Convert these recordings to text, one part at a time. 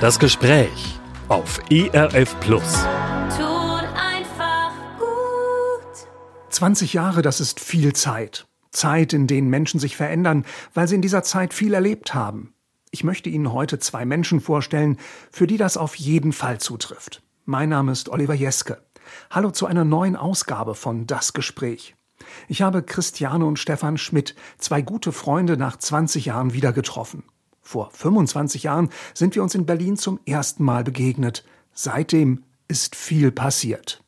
Das Gespräch auf ERF Plus. Tut einfach gut. 20 Jahre, das ist viel Zeit. Zeit, in denen Menschen sich verändern, weil sie in dieser Zeit viel erlebt haben. Ich möchte Ihnen heute zwei Menschen vorstellen, für die das auf jeden Fall zutrifft. Mein Name ist Oliver Jeske. Hallo zu einer neuen Ausgabe von Das Gespräch. Ich habe Christiane und Stefan Schmidt, zwei gute Freunde, nach 20 Jahren wieder getroffen. Vor 25 Jahren sind wir uns in Berlin zum ersten Mal begegnet. Seitdem ist viel passiert.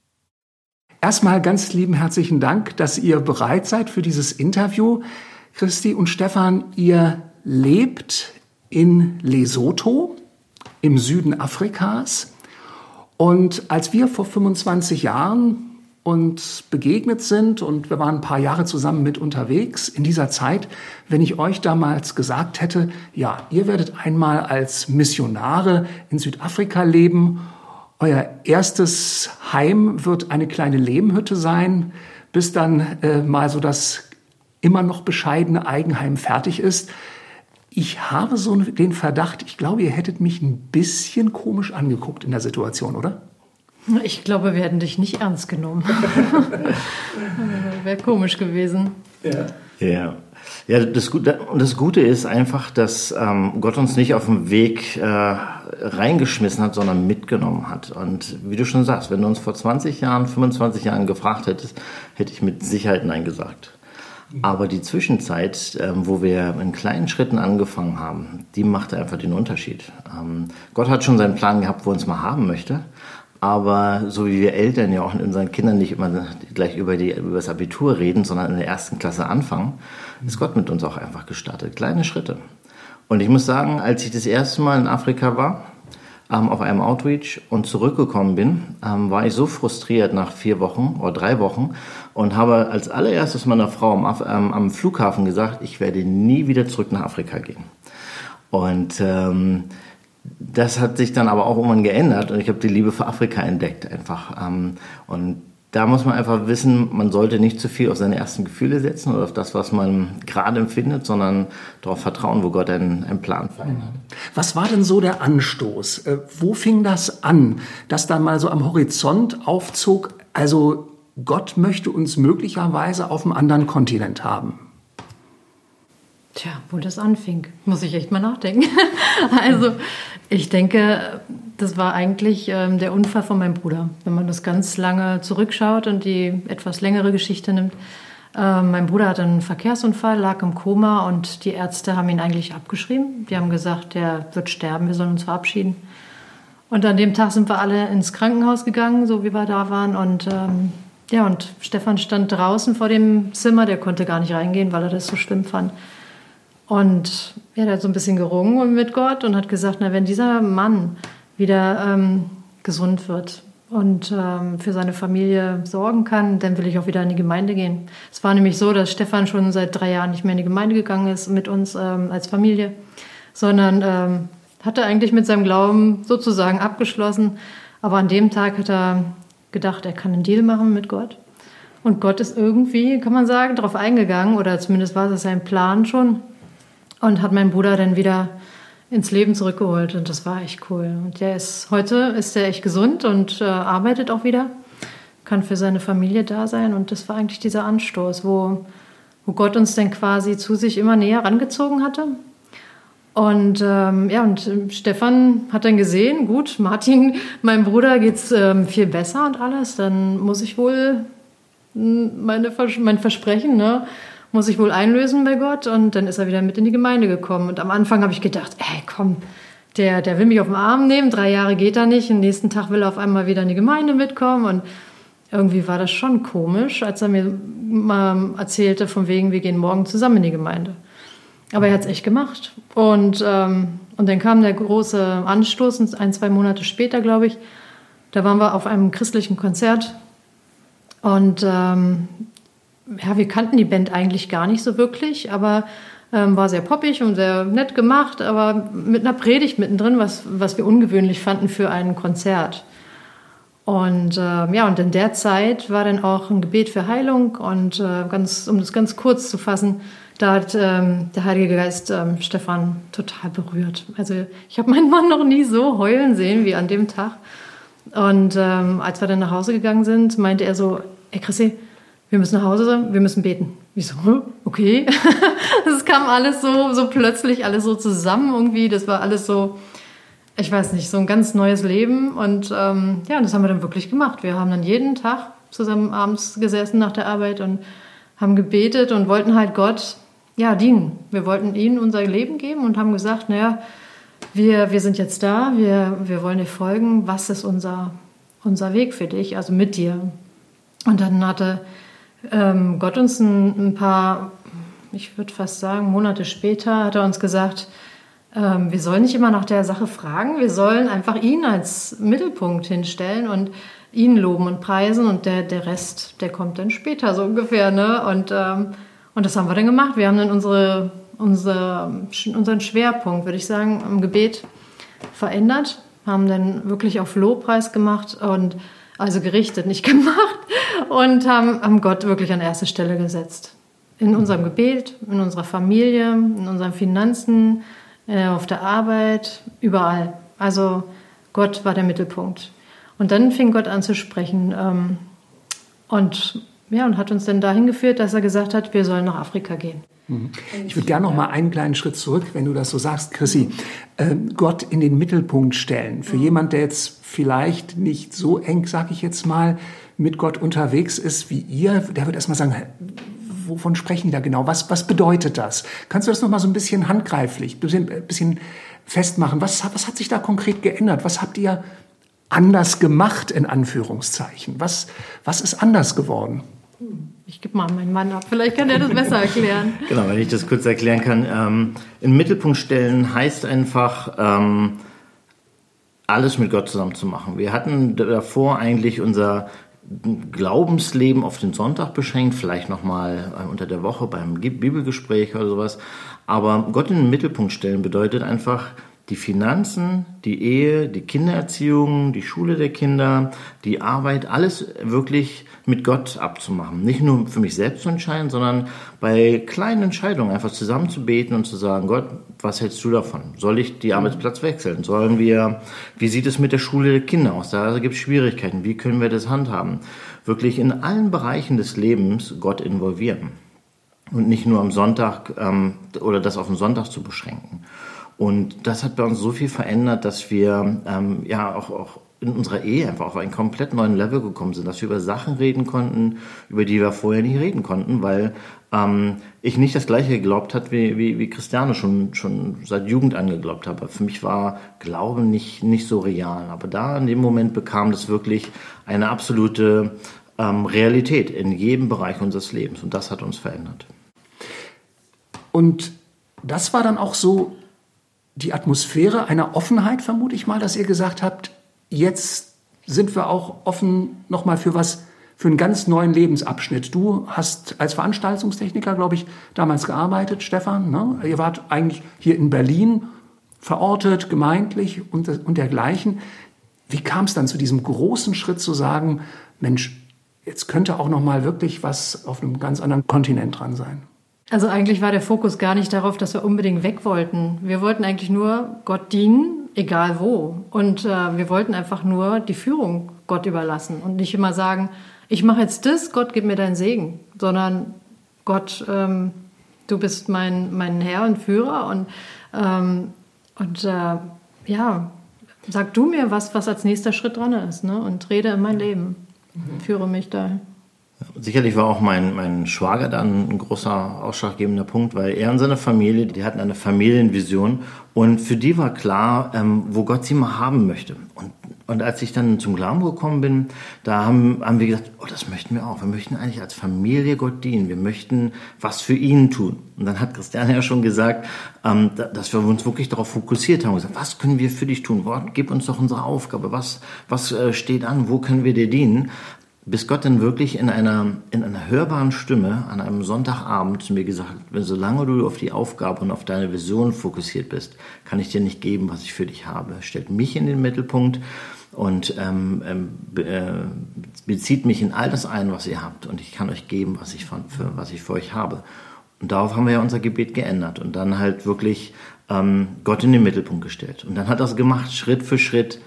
Erstmal ganz lieben herzlichen Dank, dass ihr bereit seid für dieses Interview. Christi und Stefan, ihr lebt in Lesotho im Süden Afrikas. Und als wir vor 25 Jahren uns begegnet sind und wir waren ein paar Jahre zusammen mit unterwegs in dieser Zeit, wenn ich euch damals gesagt hätte, ja, ihr werdet einmal als Missionare in Südafrika leben, euer erstes Heim wird eine kleine Lehmhütte sein, bis dann äh, mal so das immer noch bescheidene Eigenheim fertig ist. Ich habe so den Verdacht, ich glaube, ihr hättet mich ein bisschen komisch angeguckt in der Situation, oder? Ich glaube, wir hätten dich nicht ernst genommen. Wäre komisch gewesen. Ja. Ja. Ja, das Gute, das Gute ist einfach, dass ähm, Gott uns nicht auf den Weg äh, reingeschmissen hat, sondern mitgenommen hat. Und wie du schon sagst, wenn du uns vor 20 Jahren, 25 Jahren gefragt hättest, hätte ich mit Sicherheit Nein gesagt. Aber die Zwischenzeit, ähm, wo wir in kleinen Schritten angefangen haben, die machte einfach den Unterschied. Ähm, Gott hat schon seinen Plan gehabt, wo er uns mal haben möchte. Aber so wie wir Eltern ja auch mit unseren Kindern nicht immer gleich über, die, über das Abitur reden, sondern in der ersten Klasse anfangen, ist Gott mit uns auch einfach gestartet. Kleine Schritte. Und ich muss sagen, als ich das erste Mal in Afrika war, ähm, auf einem Outreach und zurückgekommen bin, ähm, war ich so frustriert nach vier Wochen oder drei Wochen und habe als allererstes meiner Frau am, ähm, Flughafen gesagt, ich werde nie wieder zurück nach Afrika gehen. Und ähm, das hat sich dann aber auch irgendwann geändert und ich habe die Liebe für Afrika entdeckt einfach. Ähm, und da muss man einfach wissen, man sollte nicht zu viel auf seine ersten Gefühle setzen oder auf das, was man gerade empfindet, sondern darauf vertrauen, wo Gott einen, einen Plan für einen hat. Was war denn so der Anstoß? Äh, wo fing das an, dass da mal so am Horizont aufzog, also Gott möchte uns möglicherweise auf einem anderen Kontinent haben? Tja, wo das anfing, muss ich echt mal nachdenken. also, ich denke, das war eigentlich ähm, der Unfall von meinem Bruder. Wenn man das ganz lange zurückschaut und die etwas längere Geschichte nimmt. Äh, mein Bruder hatte einen Verkehrsunfall, lag im Koma und die Ärzte haben ihn eigentlich abgeschrieben. Die haben gesagt, der wird sterben, wir sollen uns verabschieden. Und an dem Tag sind wir alle ins Krankenhaus gegangen, so wie wir da waren. Und ähm, ja, und Stefan stand draußen vor dem Zimmer, der konnte gar nicht reingehen, weil er das so schlimm fand. Und der hat so ein bisschen gerungen mit Gott und hat gesagt, na, wenn dieser Mann wieder ähm, gesund wird und ähm, für seine Familie sorgen kann, dann will ich auch wieder in die Gemeinde gehen. Es war nämlich so, dass Stefan schon seit drei Jahren nicht mehr in die Gemeinde gegangen ist mit uns ähm, als Familie, sondern ähm, hatte eigentlich mit seinem Glauben sozusagen abgeschlossen. Aber an dem Tag hat er gedacht, er kann einen Deal machen mit Gott. Und Gott ist irgendwie, kann man sagen, darauf eingegangen, oder zumindest war es sein Plan schon, und hat meinen Bruder dann wieder ins Leben zurückgeholt und das war echt cool. Und der ist heute ist er echt gesund und äh, arbeitet auch wieder, kann für seine Familie da sein und das war eigentlich dieser Anstoß, wo, wo Gott uns dann quasi zu sich immer näher rangezogen hatte. Und ähm, ja, und Stefan hat dann gesehen, gut, Martin, meinem Bruder geht's ähm, viel besser und alles, dann muss ich wohl hm, meine, mein Versprechen, ne, muss ich wohl einlösen bei Gott. Und dann ist er wieder mit in die Gemeinde gekommen. Und am Anfang habe ich gedacht, ey, komm, der, der will mich auf den Arm nehmen, drei Jahre geht er nicht, am nächsten Tag will er auf einmal wieder in die Gemeinde mitkommen. Und irgendwie war das schon komisch, als er mir mal erzählte, von wegen, wir gehen morgen zusammen in die Gemeinde. Aber er hat es echt gemacht. Und, ähm, und dann kam der große Anstoß, ein, zwei Monate später, glaube ich. Da waren wir auf einem christlichen Konzert. Und ähm, ja, wir kannten die Band eigentlich gar nicht so wirklich, aber ähm, war sehr poppig und sehr nett gemacht, aber mit einer Predigt mittendrin, was, was wir ungewöhnlich fanden für ein Konzert. Und äh, ja, und in der Zeit war dann auch ein Gebet für Heilung und äh, ganz, um das ganz kurz zu fassen, da hat ähm, der Heilige Geist ähm, Stefan total berührt. Also ich habe meinen Mann noch nie so heulen sehen wie an dem Tag. Und ähm, als wir dann nach Hause gegangen sind, meinte er so, ey Chrissy, wir müssen nach Hause, wir müssen beten. Ich so, okay. Das kam alles so, so plötzlich, alles so zusammen irgendwie. Das war alles so, ich weiß nicht, so ein ganz neues Leben. Und ähm, ja, das haben wir dann wirklich gemacht. Wir haben dann jeden Tag zusammen abends gesessen nach der Arbeit und haben gebetet und wollten halt Gott ja, dienen. Wir wollten ihnen unser Leben geben und haben gesagt, naja, wir, wir sind jetzt da, wir, wir wollen dir folgen, was ist unser, unser Weg für dich, also mit dir. Und dann hatte ähm, Gott uns ein, ein, paar, ich würde fast sagen, Monate später, hat er uns gesagt, ähm, wir sollen nicht immer nach der Sache fragen, wir sollen einfach ihn als Mittelpunkt hinstellen und ihn loben und preisen und der, der Rest, der kommt dann später so ungefähr. Ne? Und, ähm, und das haben wir dann gemacht. Wir haben dann unsere, unsere, unseren Schwerpunkt, würde ich sagen, im Gebet verändert, haben dann wirklich auf Lobpreis gemacht und also gerichtet, nicht gemacht und haben, haben Gott wirklich an erste Stelle gesetzt. In unserem Gebet, in unserer Familie, in unseren Finanzen, äh, auf der Arbeit, überall. Also Gott war der Mittelpunkt. Und dann fing Gott an zu sprechen ähm, und, ja, und hat uns dann dahin geführt, dass er gesagt hat, wir sollen nach Afrika gehen. Mhm. Ich würde gerne noch mal einen kleinen Schritt zurück, wenn du das so sagst, Chrissy. Ähm, Gott in den Mittelpunkt stellen. Für mhm. jemand, der jetzt vielleicht nicht so eng, sag ich jetzt mal, mit Gott unterwegs ist wie ihr, der wird erstmal sagen, wovon sprechen die da genau? Was, was bedeutet das? Kannst du das noch mal so ein bisschen handgreiflich, ein bisschen, bisschen festmachen? Was, was hat sich da konkret geändert? Was habt ihr anders gemacht, in Anführungszeichen? Was, was ist anders geworden? Ich gebe mal meinen Mann ab, vielleicht kann er das besser erklären. genau, wenn ich das kurz erklären kann. Ähm, in Mittelpunkt stellen heißt einfach, ähm, alles mit Gott zusammen zu machen. Wir hatten davor eigentlich unser Glaubensleben auf den Sonntag beschränkt, vielleicht nochmal äh, unter der Woche beim Bibelgespräch oder sowas. Aber Gott in den Mittelpunkt stellen bedeutet einfach, die Finanzen, die Ehe, die Kindererziehung, die Schule der Kinder, die Arbeit, alles wirklich mit Gott abzumachen. Nicht nur für mich selbst zu entscheiden, sondern bei kleinen Entscheidungen einfach zusammen zu beten und zu sagen, Gott, was hältst du davon? Soll ich die Arbeitsplatz wechseln? Sollen wir, wie sieht es mit der Schule der Kinder aus? Da gibt es Schwierigkeiten. Wie können wir das handhaben? Wirklich in allen Bereichen des Lebens Gott involvieren. Und nicht nur am Sonntag ähm, oder das auf den Sonntag zu beschränken. Und das hat bei uns so viel verändert, dass wir ähm, ja auch, auch in unserer Ehe einfach auf einen komplett neuen Level gekommen sind, dass wir über Sachen reden konnten, über die wir vorher nicht reden konnten, weil ähm, ich nicht das gleiche geglaubt hat, wie, wie, wie Christiane schon, schon seit Jugend angeglaubt habe. Für mich war Glauben nicht, nicht so real. Aber da in dem Moment bekam das wirklich eine absolute ähm, Realität in jedem Bereich unseres Lebens. Und das hat uns verändert. Und das war dann auch so die Atmosphäre einer Offenheit, vermute ich mal, dass ihr gesagt habt, jetzt sind wir auch offen nochmal für was, für einen ganz neuen Lebensabschnitt. Du hast als Veranstaltungstechniker, glaube ich, damals gearbeitet, Stefan. Ne? Ihr wart eigentlich hier in Berlin verortet, gemeindlich und, und dergleichen. Wie kam es dann zu diesem großen Schritt zu sagen, Mensch, jetzt könnte auch noch mal wirklich was auf einem ganz anderen Kontinent dran sein? Also eigentlich war der Fokus gar nicht darauf, dass wir unbedingt weg wollten. Wir wollten eigentlich nur Gott dienen, egal wo. Und äh, wir wollten einfach nur die Führung Gott überlassen und nicht immer sagen, ich mache jetzt das, Gott gib mir deinen Segen, sondern Gott, ähm, du bist mein, mein Herr und Führer und, ähm, und äh, ja, sag du mir was, was als nächster Schritt dran ist ne? und rede in mein Leben. Mhm. Führe mich da. Sicherlich war auch mein, mein Schwager dann ein großer ausschlaggebender Punkt, weil er und seine Familie, die hatten eine Familienvision und für die war klar, ähm, wo Gott sie mal haben möchte. Und, und als ich dann zum Glauben gekommen bin, da haben, haben wir gesagt, oh, das möchten wir auch. Wir möchten eigentlich als Familie Gott dienen. Wir möchten was für ihn tun. Und dann hat Christiane ja schon gesagt, ähm, dass wir uns wirklich darauf fokussiert haben. Gesagt, was können wir für dich tun? Gott, gib uns doch unsere Aufgabe. Was, was äh, steht an? Wo können wir dir dienen? Bis Gott dann wirklich in einer, in einer hörbaren Stimme an einem Sonntagabend zu mir gesagt hat, solange du auf die Aufgabe und auf deine Vision fokussiert bist, kann ich dir nicht geben, was ich für dich habe. Stellt mich in den Mittelpunkt und ähm, ähm äh, bezieht mich in all das ein, was ihr habt und ich kann euch geben, was ich, von, für, was ich für euch habe. Und darauf haben wir ja unser Gebet geändert und dann halt wirklich ähm, Gott in den Mittelpunkt gestellt. Und dann hat das gemacht, Schritt für Schritt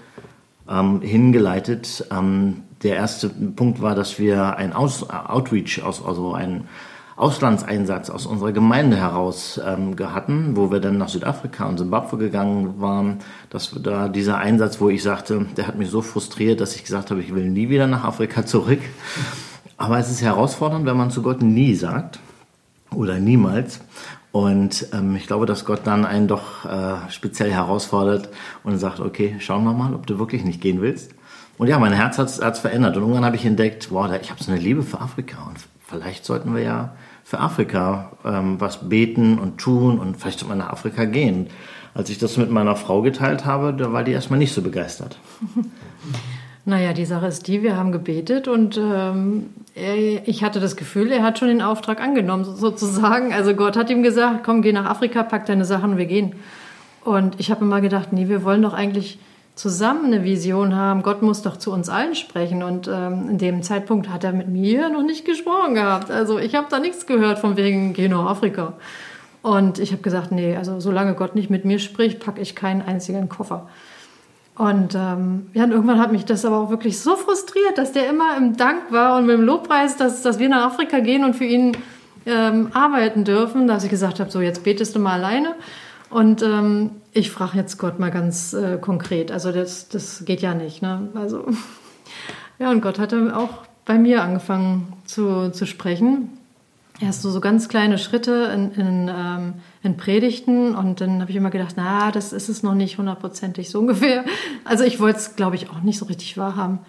ähm, hingeleitet. Ähm, der erste Punkt war, dass wir ein Aus Outreach, aus, also ein Auslandseinsatz aus unserer Gemeinde heraus ähm, hatten, wo wir dann nach Südafrika und Simbabwe gegangen waren. Das war da dieser Einsatz, wo ich sagte, der hat mich so frustriert, dass ich gesagt habe, ich will nie wieder nach Afrika zurück. Aber es ist herausfordernd, wenn man zu Gott nie sagt oder niemals. Und ähm, ich glaube, dass Gott dann einen doch äh, speziell herausfordert und sagt, okay, schauen wir mal, ob du wirklich nicht gehen willst. Und ja, mein Herz hat es verändert. Und irgendwann habe ich entdeckt, wow, ich habe so eine Liebe für Afrika. Und vielleicht sollten wir ja für Afrika ähm, was beten und tun und vielleicht sollten wir nach Afrika gehen. Als ich das mit meiner Frau geteilt habe, da war die erstmal nicht so begeistert. Naja, die Sache ist die, wir haben gebetet und ähm, er, ich hatte das Gefühl, er hat schon den Auftrag angenommen, sozusagen. Also Gott hat ihm gesagt, komm, geh nach Afrika, pack deine Sachen wir gehen. Und ich habe immer gedacht, nee, wir wollen doch eigentlich zusammen eine Vision haben. Gott muss doch zu uns allen sprechen. Und ähm, in dem Zeitpunkt hat er mit mir noch nicht gesprochen gehabt. Also ich habe da nichts gehört von wegen, geh nach Afrika. Und ich habe gesagt, nee, also solange Gott nicht mit mir spricht, packe ich keinen einzigen Koffer. Und ähm, ja, und irgendwann hat mich das aber auch wirklich so frustriert, dass der immer im Dank war und mit dem Lobpreis, dass, dass wir nach Afrika gehen und für ihn ähm, arbeiten dürfen, dass ich gesagt habe, so jetzt betest du mal alleine. Und ähm, ich frage jetzt Gott mal ganz äh, konkret. Also das, das geht ja nicht. Ne? Also ja, und Gott hat dann auch bei mir angefangen zu, zu sprechen. Erst so, so ganz kleine Schritte in, in, ähm, in Predigten und dann habe ich immer gedacht, na, das ist es noch nicht hundertprozentig so ungefähr. Also ich wollte es, glaube ich, auch nicht so richtig wahrhaben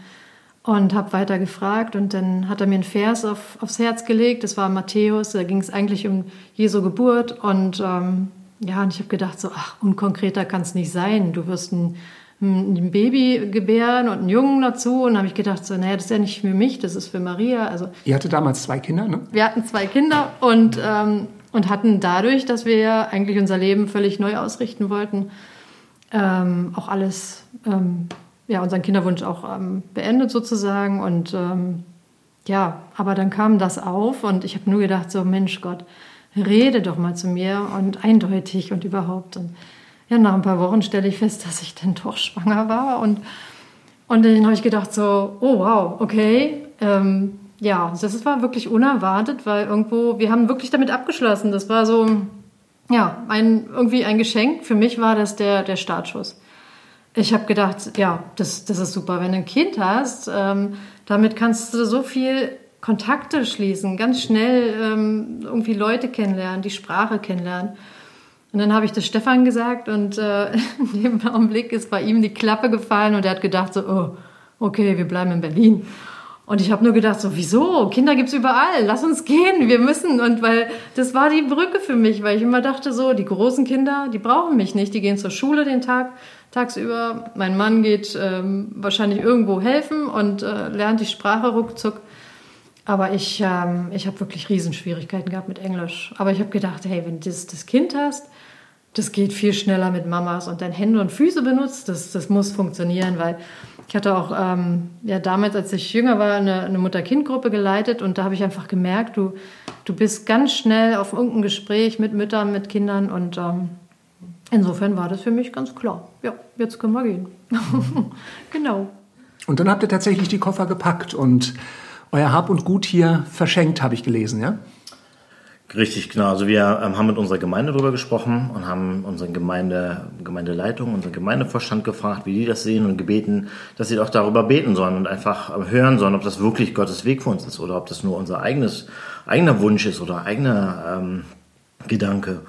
und habe weiter gefragt und dann hat er mir einen Vers auf, aufs Herz gelegt. Das war Matthäus, da ging es eigentlich um Jesu Geburt und ähm, ja, und ich habe gedacht so, ach, unkonkreter kann es nicht sein. Du wirst ein ein Baby gebären und einen Jungen dazu. Und habe ich gedacht, so, naja, das ist ja nicht für mich, das ist für Maria. Also, Ihr hattet damals zwei Kinder, ne? Wir hatten zwei Kinder und, ähm, und hatten dadurch, dass wir eigentlich unser Leben völlig neu ausrichten wollten, ähm, auch alles, ähm, ja, unseren Kinderwunsch auch ähm, beendet sozusagen. Und ähm, ja, aber dann kam das auf und ich habe nur gedacht, so, Mensch Gott, rede doch mal zu mir und eindeutig und überhaupt. Und ja, nach ein paar Wochen stelle ich fest, dass ich dann doch schwanger war. Und, und dann habe ich gedacht so, oh wow, okay. Ähm, ja, das war wirklich unerwartet, weil irgendwo, wir haben wirklich damit abgeschlossen. Das war so, ja, ein, irgendwie ein Geschenk. Für mich war das der, der Startschuss. Ich habe gedacht, ja, das, das ist super, wenn du ein Kind hast. Ähm, damit kannst du so viel Kontakte schließen, ganz schnell ähm, irgendwie Leute kennenlernen, die Sprache kennenlernen. Und dann habe ich das Stefan gesagt und äh, in dem Augenblick ist bei ihm die Klappe gefallen und er hat gedacht so, oh, okay, wir bleiben in Berlin. Und ich habe nur gedacht so, wieso? Kinder gibt's überall, lass uns gehen, wir müssen. Und weil das war die Brücke für mich, weil ich immer dachte so, die großen Kinder, die brauchen mich nicht, die gehen zur Schule den Tag, tagsüber. Mein Mann geht ähm, wahrscheinlich irgendwo helfen und äh, lernt die Sprache ruckzuck. Aber ich, ähm, ich habe wirklich Riesenschwierigkeiten gehabt mit Englisch. Aber ich habe gedacht, hey, wenn du das, das Kind hast, das geht viel schneller mit Mamas und dann Hände und Füße benutzt, das, das muss funktionieren, weil ich hatte auch ähm, ja, damals, als ich jünger war, eine, eine Mutter-Kind-Gruppe geleitet und da habe ich einfach gemerkt, du, du bist ganz schnell auf irgendein Gespräch mit Müttern, mit Kindern und ähm, insofern war das für mich ganz klar. Ja, jetzt können wir gehen. genau. Und dann habt ihr tatsächlich die Koffer gepackt und euer Hab und Gut hier verschenkt, habe ich gelesen, ja? Richtig, genau. Also wir ähm, haben mit unserer Gemeinde darüber gesprochen und haben unsere Gemeinde, Gemeindeleitung, unseren Gemeindevorstand gefragt, wie die das sehen und gebeten, dass sie auch darüber beten sollen und einfach ähm, hören sollen, ob das wirklich Gottes Weg für uns ist oder ob das nur unser eigenes, eigener Wunsch ist oder eigener ähm, Gedanke.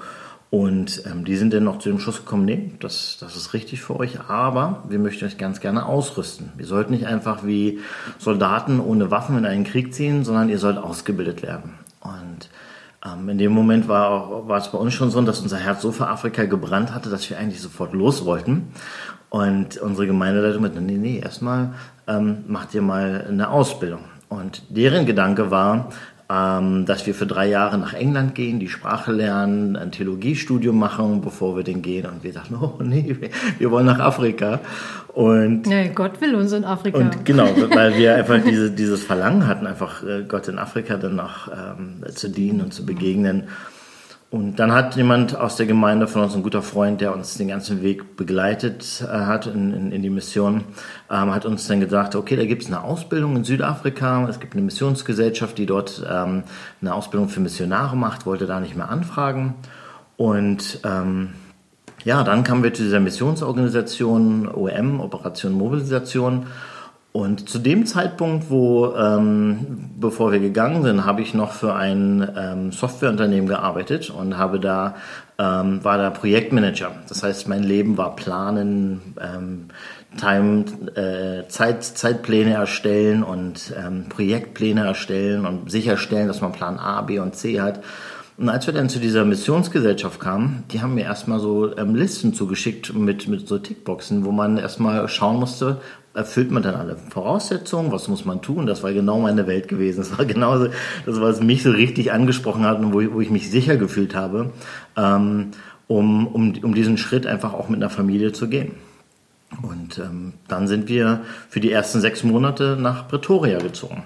Und ähm, die sind dann noch zu dem Schluss gekommen, nee, das, das ist richtig für euch, aber wir möchten euch ganz gerne ausrüsten. Wir sollten nicht einfach wie Soldaten ohne Waffen in einen Krieg ziehen, sondern ihr sollt ausgebildet werden. Und ähm, in dem Moment war, war es bei uns schon so, dass unser Herz so für Afrika gebrannt hatte, dass wir eigentlich sofort los wollten. Und unsere Gemeindeleitung mit, nee, nee, erstmal ähm, macht ihr mal eine Ausbildung. Und deren Gedanke war, ähm, dass wir für drei Jahre nach England gehen, die Sprache lernen, ein Theologiestudium machen, bevor wir den gehen. Und wir dachten, oh nee, wir wollen nach Afrika. Und nee, Gott will uns in Afrika. Und genau, weil wir einfach diese, dieses Verlangen hatten, einfach äh, Gott in Afrika dann noch ähm, zu dienen und zu begegnen. Und dann hat jemand aus der Gemeinde von uns, ein guter Freund, der uns den ganzen Weg begleitet äh, hat in, in, in, die Mission, ähm, hat uns dann gesagt, okay, da gibt es eine Ausbildung in Südafrika, es gibt eine Missionsgesellschaft, die dort ähm, eine Ausbildung für Missionare macht, wollte da nicht mehr anfragen. Und ähm, ja, dann kamen wir zu dieser Missionsorganisation OM, Operation Mobilisation. Und zu dem Zeitpunkt, wo, ähm, bevor wir gegangen sind, habe ich noch für ein ähm, Softwareunternehmen gearbeitet und habe da, ähm, war da Projektmanager. Das heißt, mein Leben war Planen, ähm, Time, äh, Zeit, Zeitpläne erstellen und ähm, Projektpläne erstellen und sicherstellen, dass man Plan A, B und C hat. Und als wir dann zu dieser Missionsgesellschaft kamen, die haben mir erstmal so ähm, Listen zugeschickt mit, mit so Tickboxen, wo man erstmal schauen musste, erfüllt man dann alle Voraussetzungen, was muss man tun? Das war genau meine Welt gewesen. Das war genauso, das was mich so richtig angesprochen hat und wo ich, wo ich mich sicher gefühlt habe, ähm, um, um, um diesen Schritt einfach auch mit einer Familie zu gehen. Und ähm, dann sind wir für die ersten sechs Monate nach Pretoria gezogen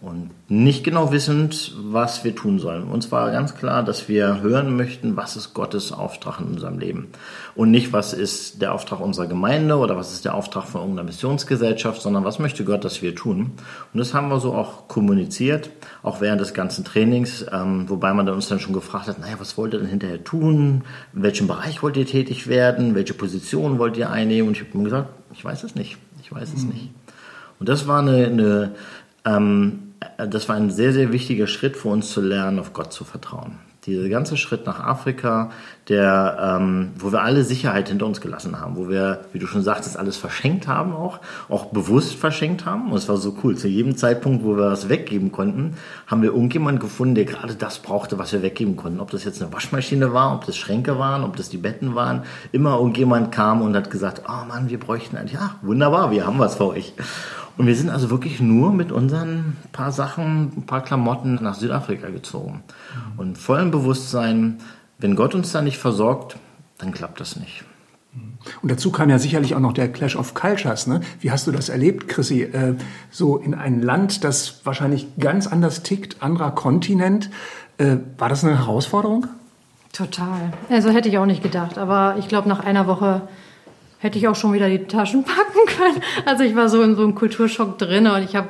und nicht genau wissend, was wir tun sollen. Uns war ganz klar, dass wir hören möchten, was ist Gottes Auftrag in unserem Leben und nicht, was ist der Auftrag unserer Gemeinde oder was ist der Auftrag von irgendeiner Missionsgesellschaft, sondern was möchte Gott, dass wir tun. Und das haben wir so auch kommuniziert, auch während des ganzen Trainings, ähm, wobei man uns dann schon gefragt hat, naja, was wollt ihr denn hinterher tun? In welchem Bereich wollt ihr tätig werden? Welche Position wollt ihr einnehmen? Und ich habe mir gesagt, ich weiß es nicht. Ich weiß es mhm. nicht. Und das war eine, eine ähm, das war ein sehr, sehr wichtiger Schritt für uns zu lernen, auf Gott zu vertrauen. Dieser ganze Schritt nach Afrika, der, ähm, wo wir alle Sicherheit hinter uns gelassen haben, wo wir, wie du schon sagtest, alles verschenkt haben auch, auch bewusst verschenkt haben. Und es war so cool. Zu jedem Zeitpunkt, wo wir was weggeben konnten, haben wir irgendjemanden gefunden, der gerade das brauchte, was wir weggeben konnten. Ob das jetzt eine Waschmaschine war, ob das Schränke waren, ob das die Betten waren. Immer irgendjemand kam und hat gesagt, oh Mann, wir bräuchten eigentlich, ja, wunderbar, wir haben was für euch. Und wir sind also wirklich nur mit unseren paar Sachen, ein paar Klamotten nach Südafrika gezogen. Mhm. Und vollem Bewusstsein, wenn Gott uns da nicht versorgt, dann klappt das nicht. Und dazu kam ja sicherlich auch noch der Clash of Cultures. Ne? Wie hast du das erlebt, Chrissy? Äh, so in ein Land, das wahrscheinlich ganz anders tickt, anderer Kontinent. Äh, war das eine Herausforderung? Total. Also hätte ich auch nicht gedacht. Aber ich glaube, nach einer Woche hätte ich auch schon wieder die Taschen packen können. Also ich war so in so einem Kulturschock drin und ich habe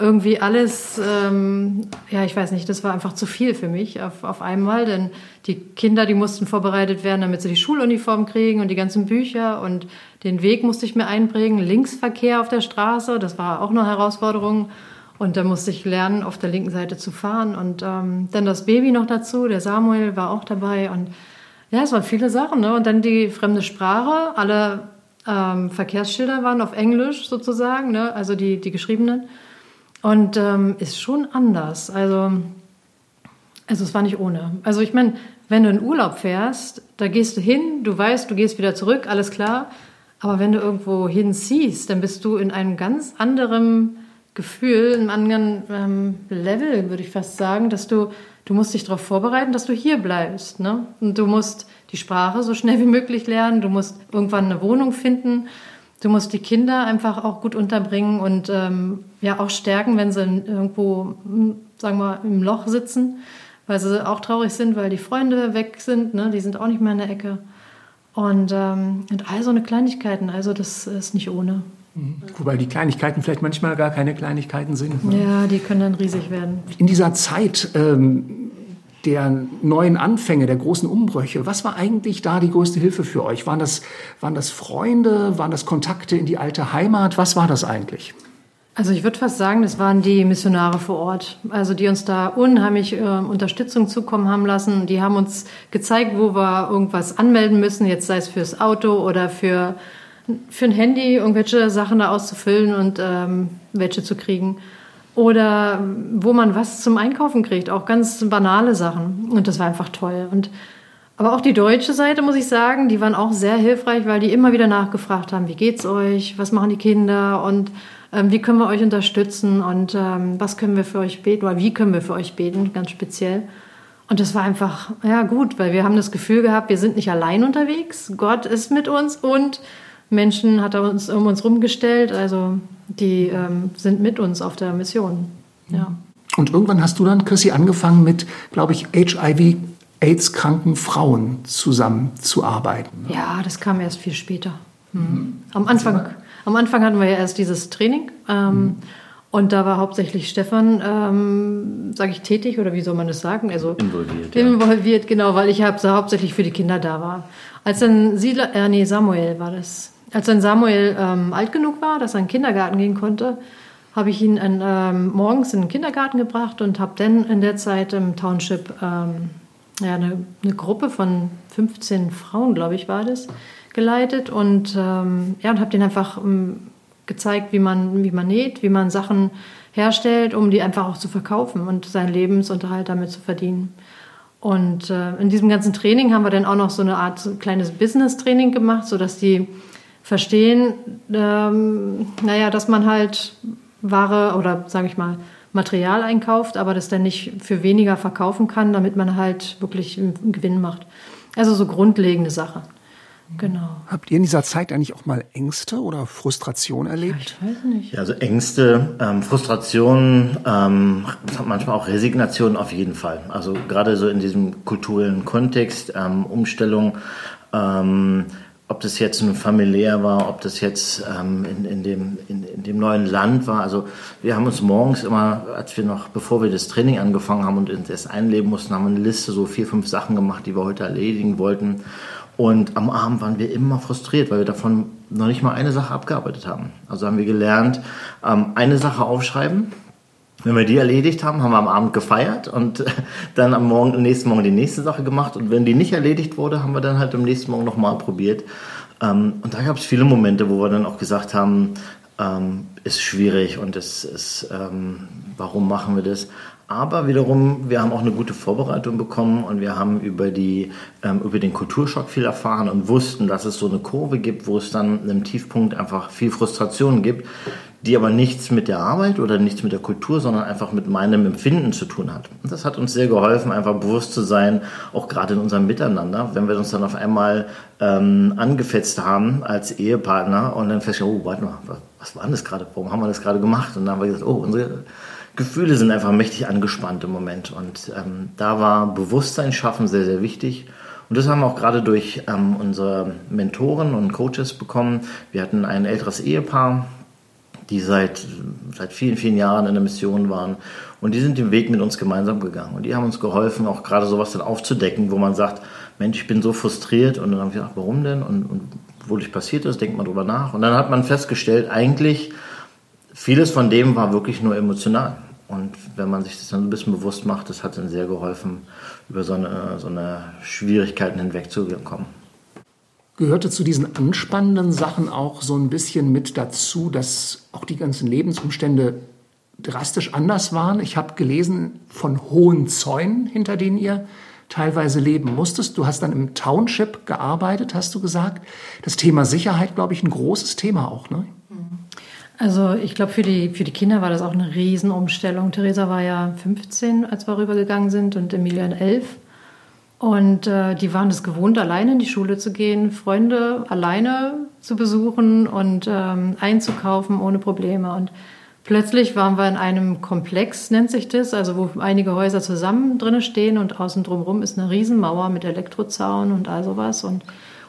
irgendwie alles, ähm, ja, ich weiß nicht, das war einfach zu viel für mich auf, auf einmal, denn die Kinder, die mussten vorbereitet werden, damit sie die Schuluniform kriegen und die ganzen Bücher und den Weg musste ich mir einprägen, Linksverkehr auf der Straße, das war auch eine Herausforderung und da musste ich lernen, auf der linken Seite zu fahren und ähm, dann das Baby noch dazu, der Samuel war auch dabei und ja, es waren viele Sachen. Ne? Und dann die fremde Sprache. Alle ähm, Verkehrsschilder waren auf Englisch sozusagen, ne? also die, die geschriebenen. Und ähm, ist schon anders. Also, also es war nicht ohne. Also ich meine, wenn du in Urlaub fährst, da gehst du hin, du weißt, du gehst wieder zurück, alles klar. Aber wenn du irgendwo hinziehst, dann bist du in einem ganz anderen Gefühl, einem anderen ähm, Level, würde ich fast sagen, dass du Du musst dich darauf vorbereiten, dass du hier bleibst. Ne? Und du musst die Sprache so schnell wie möglich lernen. Du musst irgendwann eine Wohnung finden. Du musst die Kinder einfach auch gut unterbringen und ähm, ja auch stärken, wenn sie irgendwo, hm, sagen wir, im Loch sitzen, weil sie auch traurig sind, weil die Freunde weg sind. Ne? Die sind auch nicht mehr in der Ecke. Und, ähm, und all so eine Kleinigkeiten. Also das ist nicht ohne. Mhm. Wobei die Kleinigkeiten vielleicht manchmal gar keine Kleinigkeiten sind. Ne? Ja, die können dann riesig werden. In dieser Zeit ähm, der neuen Anfänge, der großen Umbrüche, was war eigentlich da die größte Hilfe für euch? Waren das, waren das Freunde? Waren das Kontakte in die alte Heimat? Was war das eigentlich? Also ich würde fast sagen, das waren die Missionare vor Ort, also die uns da unheimlich äh, Unterstützung zukommen haben lassen. Die haben uns gezeigt, wo wir irgendwas anmelden müssen, jetzt sei es fürs Auto oder für für ein Handy irgendwelche Sachen da auszufüllen und ähm, welche zu kriegen. Oder wo man was zum Einkaufen kriegt, auch ganz banale Sachen. Und das war einfach toll. Und, aber auch die deutsche Seite, muss ich sagen, die waren auch sehr hilfreich, weil die immer wieder nachgefragt haben, wie geht's euch, was machen die Kinder? Und ähm, wie können wir euch unterstützen? Und ähm, was können wir für euch beten? Oder wie können wir für euch beten, ganz speziell. Und das war einfach, ja gut, weil wir haben das Gefühl gehabt, wir sind nicht allein unterwegs, Gott ist mit uns und Menschen hat er uns um uns rumgestellt, also die ähm, sind mit uns auf der Mission. Ja. Und irgendwann hast du dann, Chrissy, angefangen mit, glaube ich, HIV AIDS-kranken Frauen zusammenzuarbeiten? Ja, das kam erst viel später. Mhm. Am, Anfang, am Anfang hatten wir ja erst dieses Training. Ähm, mhm. Und da war hauptsächlich Stefan, ähm, sage ich, tätig oder wie soll man das sagen? Also involviert. Involviert, ja. genau, weil ich hab, so hauptsächlich für die Kinder da war. Als dann Siedler, äh, nee, Samuel war das. Als dann Samuel ähm, alt genug war, dass er in den Kindergarten gehen konnte, habe ich ihn an, ähm, morgens in den Kindergarten gebracht und habe dann in der Zeit im Township ähm, ja, eine, eine, Gruppe von 15 Frauen, glaube ich, war das, geleitet und, ähm, ja, und habe denen einfach ähm, gezeigt, wie man, wie man näht, wie man Sachen herstellt, um die einfach auch zu verkaufen und seinen Lebensunterhalt damit zu verdienen. Und äh, in diesem ganzen Training haben wir dann auch noch so eine Art so kleines Business-Training gemacht, sodass die verstehen, ähm, naja, dass man halt Ware oder sage ich mal Material einkauft, aber das dann nicht für weniger verkaufen kann, damit man halt wirklich einen Gewinn macht. Also so grundlegende Sache. Genau. Habt ihr in dieser Zeit eigentlich auch mal Ängste oder Frustration erlebt? Ja, ich weiß nicht. Ja, also Ängste, ähm, Frustration, ähm, manchmal auch Resignation auf jeden Fall. Also gerade so in diesem kulturellen Kontext, ähm, Umstellung, ähm, ob das jetzt nun familiär war, ob das jetzt ähm, in, in, dem, in, in, dem neuen Land war. Also wir haben uns morgens immer, als wir noch, bevor wir das Training angefangen haben und es einleben mussten, haben wir eine Liste, so vier, fünf Sachen gemacht, die wir heute erledigen wollten. Und am Abend waren wir immer frustriert, weil wir davon noch nicht mal eine Sache abgearbeitet haben. Also haben wir gelernt, ähm, eine Sache aufschreiben, wenn wir die erledigt haben, haben wir am Abend gefeiert und dann am, Morgen, nächsten Morgen die nächste Sache gemacht. Und wenn die nicht erledigt wurde, haben wir dann halt am nächsten Morgen nochmal probiert. Ähm, und da gab es viele Momente, wo wir dann auch gesagt haben, ähm, ist schwierig und es ist, ähm, warum machen wir das? Aber wiederum, wir haben auch eine gute Vorbereitung bekommen und wir haben über, die, ähm, über den Kulturschock viel erfahren und wussten, dass es so eine Kurve gibt, wo es dann im Tiefpunkt einfach viel Frustration gibt, die aber nichts mit der Arbeit oder nichts mit der Kultur, sondern einfach mit meinem Empfinden zu tun hat. Und das hat uns sehr geholfen, einfach bewusst zu sein, auch gerade in unserem Miteinander, wenn wir uns dann auf einmal ähm, angefetzt haben als Ehepartner und dann feststellen, oh, warte mal, was war denn das gerade? Warum haben wir das gerade gemacht? Und dann haben wir gesagt, oh, unsere Gefühle sind einfach mächtig angespannt im Moment. Und ähm, da war Bewusstsein schaffen sehr, sehr wichtig. Und das haben wir auch gerade durch ähm, unsere Mentoren und Coaches bekommen. Wir hatten ein älteres Ehepaar, die seit, seit vielen, vielen Jahren in der Mission waren. Und die sind den Weg mit uns gemeinsam gegangen. Und die haben uns geholfen, auch gerade sowas dann aufzudecken, wo man sagt, Mensch, ich bin so frustriert. Und dann haben wir gesagt, warum denn? Und, und wo das passiert ist, denkt man drüber nach. Und dann hat man festgestellt, eigentlich, vieles von dem war wirklich nur emotional. Und wenn man sich das dann ein bisschen bewusst macht, das hat dann sehr geholfen, über so eine, so eine Schwierigkeiten hinwegzukommen. Gehörte zu diesen anspannenden Sachen auch so ein bisschen mit dazu, dass auch die ganzen Lebensumstände drastisch anders waren? Ich habe gelesen von hohen Zäunen, hinter denen ihr teilweise leben musstest. Du hast dann im Township gearbeitet, hast du gesagt. Das Thema Sicherheit, glaube ich, ein großes Thema auch, ne? Also ich glaube, für die, für die Kinder war das auch eine Riesenumstellung. Theresa war ja 15, als wir rübergegangen sind und Emilian 11. Und äh, die waren es gewohnt, alleine in die Schule zu gehen, Freunde alleine zu besuchen und ähm, einzukaufen ohne Probleme. Und plötzlich waren wir in einem Komplex, nennt sich das, also wo einige Häuser zusammen drinne stehen und außen drumherum ist eine Riesenmauer mit Elektrozaun und all sowas. Und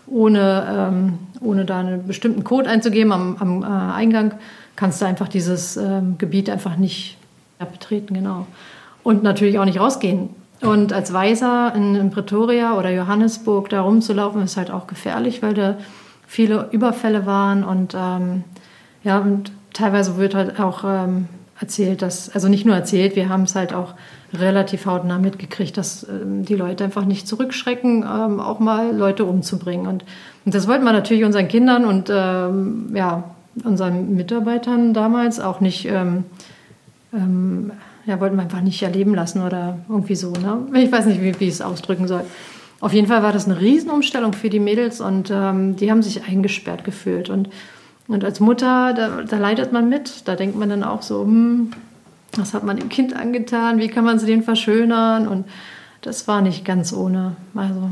ohne, ähm, ohne da einen bestimmten Code einzugeben am, am äh, Eingang, kannst du einfach dieses ähm, Gebiet einfach nicht betreten, genau. Und natürlich auch nicht rausgehen. Und als Weiser in, in, Pretoria oder Johannesburg da rumzulaufen, ist halt auch gefährlich, weil da viele Überfälle waren und ähm, ja, und teilweise wird halt auch ähm, erzählt, dass, also nicht nur erzählt, wir haben es halt auch relativ hautnah mitgekriegt, dass ähm, die Leute einfach nicht zurückschrecken, ähm, auch mal Leute umzubringen. Und, und, das wollten wir natürlich unseren Kindern und ähm, ja, unseren Mitarbeitern damals auch nicht, ähm, ähm, ja, wollten wir einfach nicht erleben lassen oder irgendwie so. Ne? Ich weiß nicht, wie, wie ich es ausdrücken soll. Auf jeden Fall war das eine Riesenumstellung für die Mädels und ähm, die haben sich eingesperrt gefühlt. Und, und als Mutter, da, da leidet man mit. Da denkt man dann auch so, hm, was hat man dem Kind angetan? Wie kann man sie den verschönern? Und das war nicht ganz ohne. Also,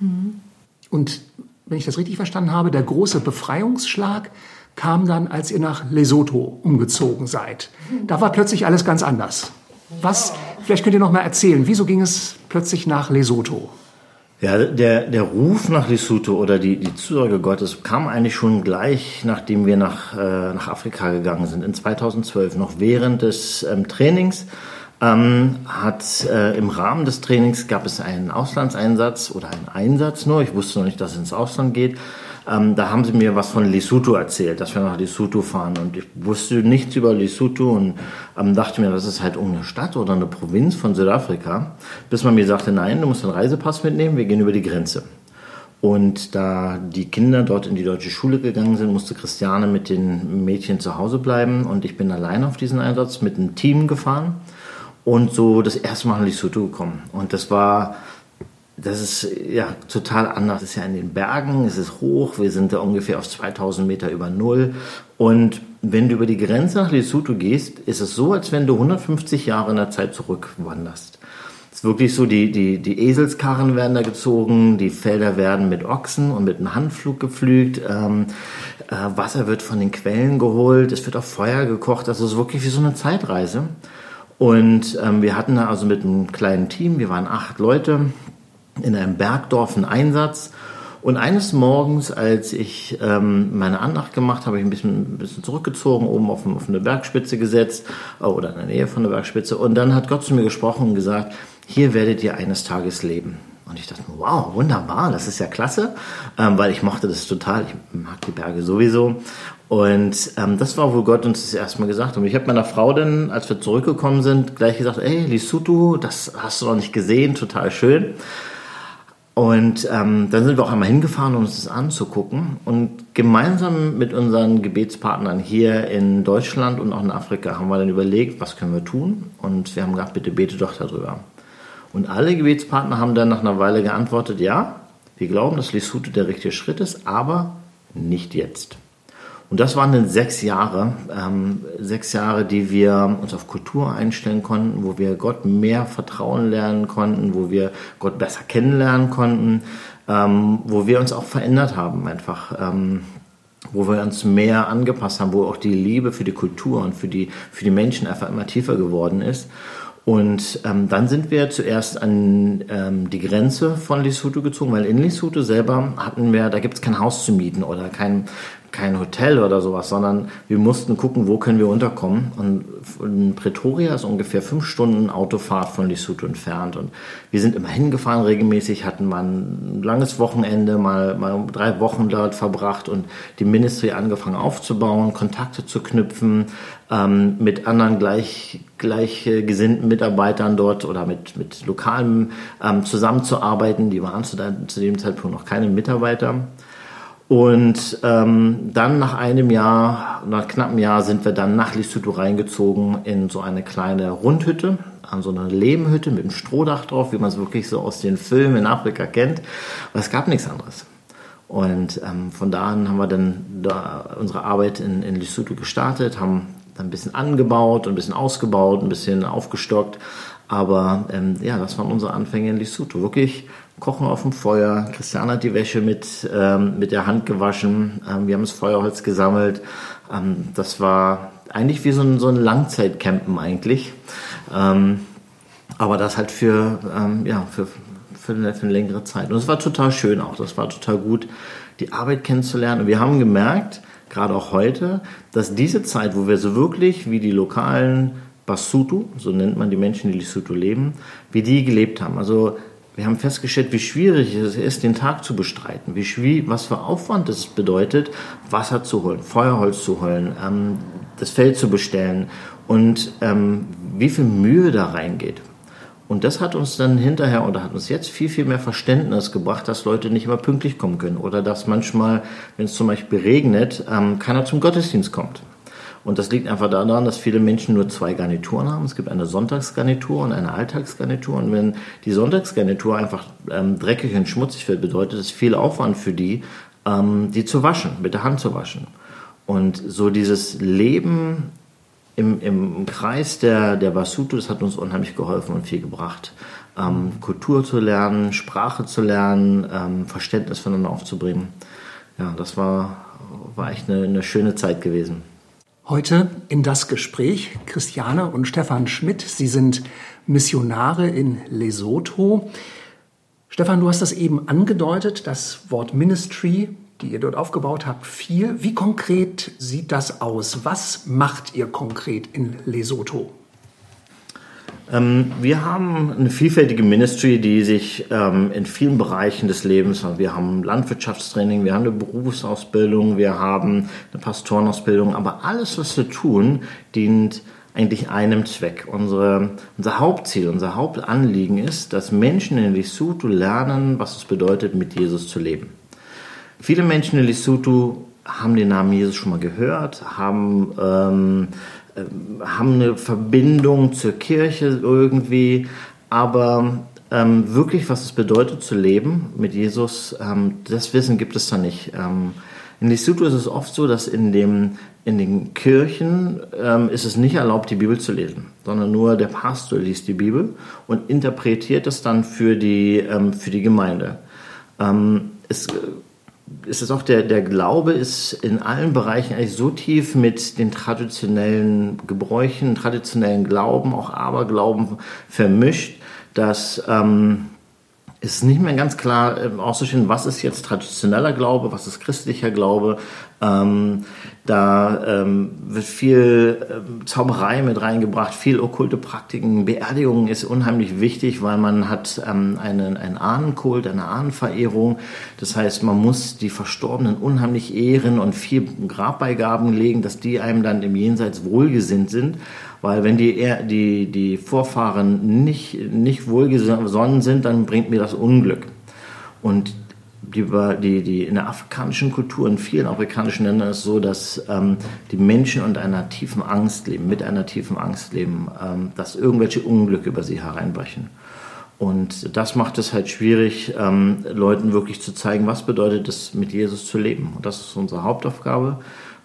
mhm. Und wenn ich das richtig verstanden habe, der große Befreiungsschlag kam dann, als ihr nach Lesotho umgezogen seid. Da war plötzlich alles ganz anders. Was, Vielleicht könnt ihr noch mal erzählen, wieso ging es plötzlich nach Lesotho? Ja, der, der Ruf nach Lesotho oder die, die Zusage Gottes kam eigentlich schon gleich, nachdem wir nach, äh, nach Afrika gegangen sind, in 2012, noch während des ähm, Trainings. Ähm, hat äh, im Rahmen des Trainings gab es einen Auslandseinsatz oder einen Einsatz nur. Ich wusste noch nicht, dass es ins Ausland geht. Ähm, da haben sie mir was von Lesotho erzählt, dass wir nach Lesotho fahren. Und ich wusste nichts über Lesotho und ähm, dachte mir, das ist halt irgendeine Stadt oder eine Provinz von Südafrika. Bis man mir sagte, nein, du musst einen Reisepass mitnehmen, wir gehen über die Grenze. Und da die Kinder dort in die deutsche Schule gegangen sind, musste Christiane mit den Mädchen zu Hause bleiben. Und ich bin allein auf diesen Einsatz mit einem Team gefahren und so das erste Mal nach Lesotho gekommen. Und das war das ist ja total anders. Es ist ja in den Bergen, es ist hoch, wir sind da ungefähr auf 2000 Meter über Null. Und wenn du über die Grenze nach Lesotho gehst, ist es so, als wenn du 150 Jahre in der Zeit zurückwanderst. Es ist wirklich so, die, die, die Eselskarren werden da gezogen, die Felder werden mit Ochsen und mit einem Handflug gepflügt, ähm, äh, Wasser wird von den Quellen geholt, es wird auf Feuer gekocht, also es ist wirklich wie so eine Zeitreise. Und ähm, wir hatten da also mit einem kleinen Team, wir waren acht Leute, in einem Bergdorf einen Einsatz. Und eines Morgens, als ich ähm, meine Andacht gemacht habe, ich ein bisschen, ein bisschen zurückgezogen, oben auf, auf eine Bergspitze gesetzt äh, oder in der Nähe von der Bergspitze. Und dann hat Gott zu mir gesprochen und gesagt, hier werdet ihr eines Tages leben. Und ich dachte, wow, wunderbar, das ist ja klasse, ähm, weil ich mochte das total. Ich mag die Berge sowieso. Und ähm, das war, wo Gott uns das erstmal gesagt hat. Und ich habe meiner Frau dann, als wir zurückgekommen sind, gleich gesagt, ey, Lesotho, das hast du noch nicht gesehen, total schön. Und ähm, dann sind wir auch einmal hingefahren, um uns das anzugucken. Und gemeinsam mit unseren Gebetspartnern hier in Deutschland und auch in Afrika haben wir dann überlegt, was können wir tun. Und wir haben gesagt, bitte bete doch darüber. Und alle Gebetspartner haben dann nach einer Weile geantwortet, ja, wir glauben, dass Lesotho der richtige Schritt ist, aber nicht jetzt. Und das waren dann sechs Jahre, ähm, sechs Jahre, die wir uns auf Kultur einstellen konnten, wo wir Gott mehr vertrauen lernen konnten, wo wir Gott besser kennenlernen konnten, ähm, wo wir uns auch verändert haben einfach. Ähm, wo wir uns mehr angepasst haben, wo auch die Liebe für die Kultur und für die, für die Menschen einfach immer tiefer geworden ist. Und ähm, dann sind wir zuerst an ähm, die Grenze von Lesotho gezogen, weil in Lesotho selber hatten wir, da gibt es kein Haus zu mieten oder kein, kein Hotel oder sowas, sondern wir mussten gucken, wo können wir unterkommen. Und Pretoria ist ungefähr fünf Stunden Autofahrt von Lesotho entfernt. Und wir sind immer hingefahren regelmäßig, hatten mal ein langes Wochenende, mal, mal drei Wochen dort verbracht und die Ministry angefangen aufzubauen, Kontakte zu knüpfen, ähm, mit anderen gleich, gleichgesinnten Mitarbeitern dort oder mit, mit Lokalen ähm, zusammenzuarbeiten. Die waren zu, zu dem Zeitpunkt noch keine Mitarbeiter. Und ähm, dann nach einem Jahr, nach knappem Jahr, sind wir dann nach Lesotho reingezogen in so eine kleine Rundhütte, an so einer Lehmhütte mit einem Strohdach drauf, wie man es wirklich so aus den Filmen in Afrika kennt. Aber es gab nichts anderes. Und ähm, von da an haben wir dann da unsere Arbeit in, in Lesotho gestartet, haben dann ein bisschen angebaut, ein bisschen ausgebaut, ein bisschen aufgestockt. Aber ähm, ja, das waren unsere Anfänge in Lesotho. Wirklich Kochen auf dem Feuer. Christian hat die Wäsche mit, ähm, mit der Hand gewaschen. Ähm, wir haben das Feuerholz gesammelt. Ähm, das war eigentlich wie so ein, so ein Langzeitcampen eigentlich. Ähm, aber das halt für, ähm, ja, für, für eine, für, eine, längere Zeit. Und es war total schön auch. Das war total gut, die Arbeit kennenzulernen. Und wir haben gemerkt, gerade auch heute, dass diese Zeit, wo wir so wirklich wie die lokalen Basutu, so nennt man die Menschen, die Lesotho leben, wie die gelebt haben. Also wir haben festgestellt, wie schwierig es ist, den Tag zu bestreiten, wie schwierig, was für Aufwand es bedeutet, Wasser zu holen, Feuerholz zu holen, ähm, das Feld zu bestellen und ähm, wie viel Mühe da reingeht. Und das hat uns dann hinterher oder hat uns jetzt viel, viel mehr Verständnis gebracht, dass Leute nicht immer pünktlich kommen können oder dass manchmal, wenn es zum Beispiel regnet, ähm, keiner zum Gottesdienst kommt. Und das liegt einfach daran, dass viele Menschen nur zwei Garnituren haben. Es gibt eine Sonntagsgarnitur und eine Alltagsgarnitur. Und wenn die Sonntagsgarnitur einfach ähm, dreckig und schmutzig wird, bedeutet es viel Aufwand für die, ähm, die zu waschen, mit der Hand zu waschen. Und so dieses Leben im, im Kreis der, der Basutu, das hat uns unheimlich geholfen und viel gebracht. Ähm, Kultur zu lernen, Sprache zu lernen, ähm, Verständnis voneinander aufzubringen. Ja, das war, war echt eine, eine schöne Zeit gewesen. Heute in das Gespräch Christiane und Stefan Schmidt. Sie sind Missionare in Lesotho. Stefan, du hast das eben angedeutet, das Wort Ministry, die ihr dort aufgebaut habt, viel. Wie konkret sieht das aus? Was macht ihr konkret in Lesotho? Ähm, wir haben eine vielfältige Ministry, die sich ähm, in vielen Bereichen des Lebens, wir haben Landwirtschaftstraining, wir haben eine Berufsausbildung, wir haben eine Pastorenausbildung, aber alles, was wir tun, dient eigentlich einem Zweck. Unsere, unser Hauptziel, unser Hauptanliegen ist, dass Menschen in Lesotho lernen, was es bedeutet, mit Jesus zu leben. Viele Menschen in Lesotho haben den Namen Jesus schon mal gehört, haben ähm, haben eine Verbindung zur Kirche irgendwie, aber ähm, wirklich, was es bedeutet zu leben mit Jesus, ähm, das Wissen gibt es da nicht. Ähm, in Lesotho ist es oft so, dass in, dem, in den Kirchen ähm, ist es nicht erlaubt, die Bibel zu lesen, sondern nur der Pastor liest die Bibel und interpretiert es dann für die, ähm, für die Gemeinde. es ist es auch der, der Glaube ist in allen Bereichen eigentlich so tief mit den traditionellen Gebräuchen, traditionellen Glauben, auch Aberglauben vermischt, dass ähm, es nicht mehr ganz klar ähm, auszustellen, was ist jetzt traditioneller Glaube, was ist christlicher Glaube. Ähm, da ähm, wird viel ähm, Zauberei mit reingebracht, viel okkulte Praktiken. Beerdigung ist unheimlich wichtig, weil man hat ähm, einen, einen Ahnenkult, eine Ahnenverehrung. Das heißt, man muss die Verstorbenen unheimlich ehren und viel Grabbeigaben legen, dass die einem dann im Jenseits wohlgesinnt sind. Weil wenn die, die, die Vorfahren nicht, nicht wohlgesonnen sind, dann bringt mir das Unglück. Und die, die, die, in der afrikanischen Kultur, in vielen afrikanischen Ländern ist es so, dass ähm, die Menschen unter einer tiefen Angst leben, mit einer tiefen Angst leben, ähm, dass irgendwelche Unglücke über sie hereinbrechen. Und das macht es halt schwierig, ähm, Leuten wirklich zu zeigen, was bedeutet es, mit Jesus zu leben. Und das ist unsere Hauptaufgabe.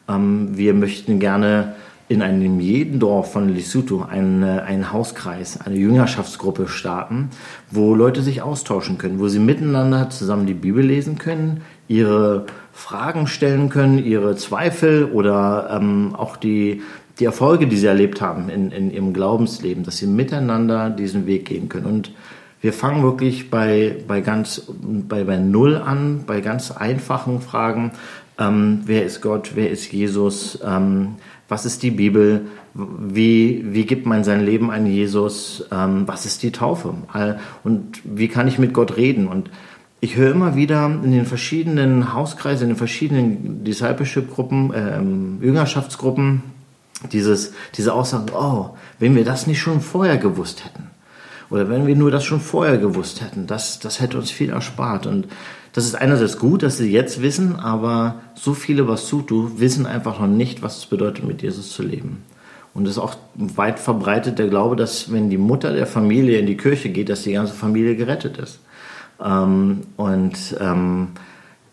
Ähm, wir möchten gerne in einem jeden Dorf von Lesotho einen, äh, einen Hauskreis, eine Jüngerschaftsgruppe starten, wo Leute sich austauschen können, wo sie miteinander zusammen die Bibel lesen können, ihre Fragen stellen können, ihre Zweifel oder ähm, auch die, die Erfolge, die sie erlebt haben in, in ihrem Glaubensleben, dass sie miteinander diesen Weg gehen können. Und wir fangen wirklich bei, bei ganz bei, bei Null an, bei ganz einfachen Fragen. Ähm, wer ist Gott? Wer ist Jesus? Ähm, was ist die Bibel, wie, wie gibt man sein Leben an Jesus, ähm, was ist die Taufe und wie kann ich mit Gott reden. Und ich höre immer wieder in den verschiedenen Hauskreisen, in den verschiedenen Discipleship-Gruppen, ähm, Jüngerschaftsgruppen, dieses, diese Aussagen, oh, wenn wir das nicht schon vorher gewusst hätten. Oder wenn wir nur das schon vorher gewusst hätten, das, das hätte uns viel erspart. Und das ist einerseits gut, dass sie jetzt wissen, aber so viele Basutu wissen einfach noch nicht, was es bedeutet, mit Jesus zu leben. Und es ist auch weit verbreitet der Glaube, dass wenn die Mutter der Familie in die Kirche geht, dass die ganze Familie gerettet ist. Ähm, und ähm,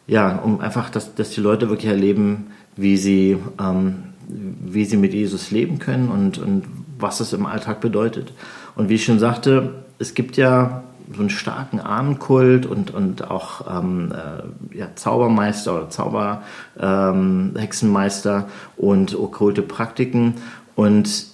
ja, um einfach, dass, dass die Leute wirklich erleben, wie sie, ähm, wie sie mit Jesus leben können und, und was es im Alltag bedeutet. Und wie ich schon sagte, es gibt ja so einen starken Ahnenkult und, und auch ähm, äh, ja, Zaubermeister oder Zauberhexenmeister ähm, und okkulte Praktiken. Und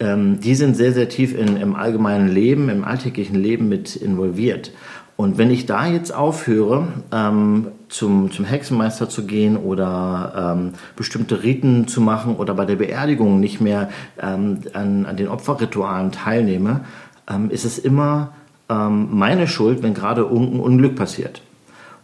ähm, die sind sehr, sehr tief in, im allgemeinen Leben, im alltäglichen Leben mit involviert. Und wenn ich da jetzt aufhöre, ähm, zum, zum Hexenmeister zu gehen oder ähm, bestimmte Riten zu machen oder bei der Beerdigung nicht mehr ähm, an, an den Opferritualen teilnehme, ähm, ist es immer ähm, meine Schuld, wenn gerade ein Unglück passiert.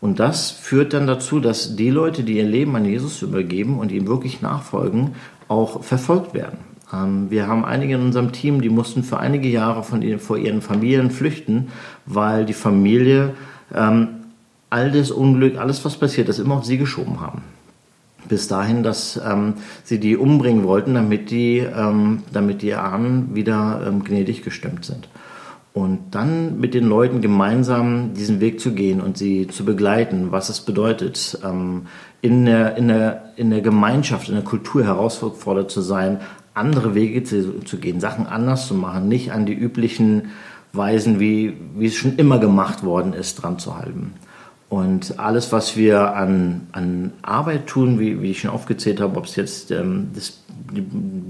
Und das führt dann dazu, dass die Leute, die ihr Leben an Jesus übergeben und ihm wirklich nachfolgen, auch verfolgt werden. Ähm, wir haben einige in unserem Team, die mussten für einige Jahre von ihren, vor ihren Familien flüchten, weil die Familie ähm, all das Unglück, alles was passiert ist, immer auf sie geschoben haben. Bis dahin, dass ähm, sie die umbringen wollten, damit die, ähm, damit die Ahnen wieder ähm, gnädig gestimmt sind. Und dann mit den Leuten gemeinsam diesen Weg zu gehen und sie zu begleiten, was es bedeutet, ähm, in, der, in, der, in der Gemeinschaft, in der Kultur herausgefordert zu sein, andere Wege zu, zu gehen, Sachen anders zu machen, nicht an die üblichen Weisen, wie, wie es schon immer gemacht worden ist, dran zu halten. Und alles, was wir an, an Arbeit tun, wie, wie ich schon aufgezählt habe, ob es jetzt ähm, das die,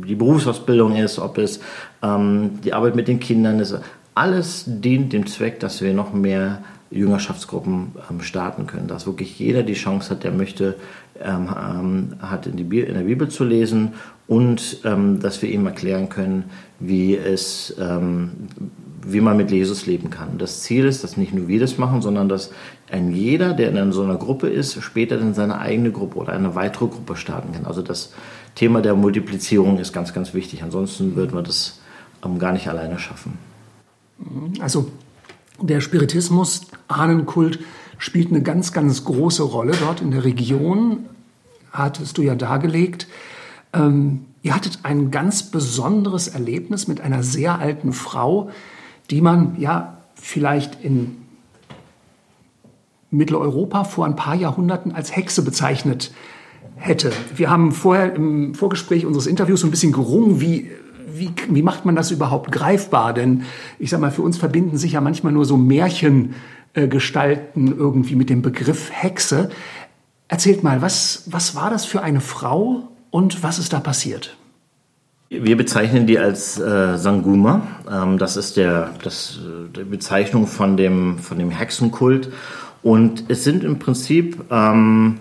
die Berufsausbildung ist, ob es ähm, die Arbeit mit den Kindern ist. Alles dient dem Zweck, dass wir noch mehr Jüngerschaftsgruppen ähm, starten können, dass wirklich jeder die Chance hat, der möchte, ähm, ähm, hat in, die, in der Bibel zu lesen und ähm, dass wir ihm erklären können, wie es, ähm, wie man mit Jesus leben kann. Das Ziel ist, dass nicht nur wir das machen, sondern dass ein jeder, der in so einer Gruppe ist, später dann seine eigene Gruppe oder eine weitere Gruppe starten kann. Also das Thema der Multiplizierung ist ganz, ganz wichtig. Ansonsten würden wir das ähm, gar nicht alleine schaffen. Also der Spiritismus, Ahnenkult, spielt eine ganz, ganz große Rolle dort in der Region, hattest du ja dargelegt. Ähm, ihr hattet ein ganz besonderes Erlebnis mit einer sehr alten Frau, die man ja vielleicht in Mitteleuropa vor ein paar Jahrhunderten als Hexe bezeichnet hätte. Wir haben vorher im Vorgespräch unseres Interviews so ein bisschen gerungen, wie, wie, wie macht man das überhaupt greifbar? Denn ich sag mal, für uns verbinden sich ja manchmal nur so Märchengestalten irgendwie mit dem Begriff Hexe. Erzählt mal, was, was war das für eine Frau und was ist da passiert? Wir bezeichnen die als äh, Sanguma. Ähm, das ist der, das, äh, die Bezeichnung von dem, von dem Hexenkult. Und es sind im Prinzip ähm,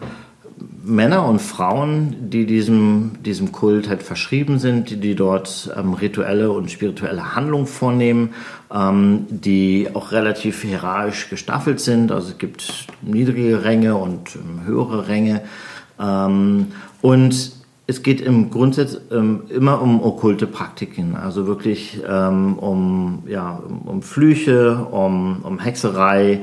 Männer und Frauen, die diesem, diesem Kult halt verschrieben sind, die, die dort ähm, rituelle und spirituelle Handlungen vornehmen, ähm, die auch relativ hierarchisch gestaffelt sind. Also es gibt niedrige Ränge und ähm, höhere Ränge. Ähm, und es geht im Grundsatz ähm, immer um okkulte Praktiken, also wirklich ähm, um, ja, um, Flüche, um, um Hexerei.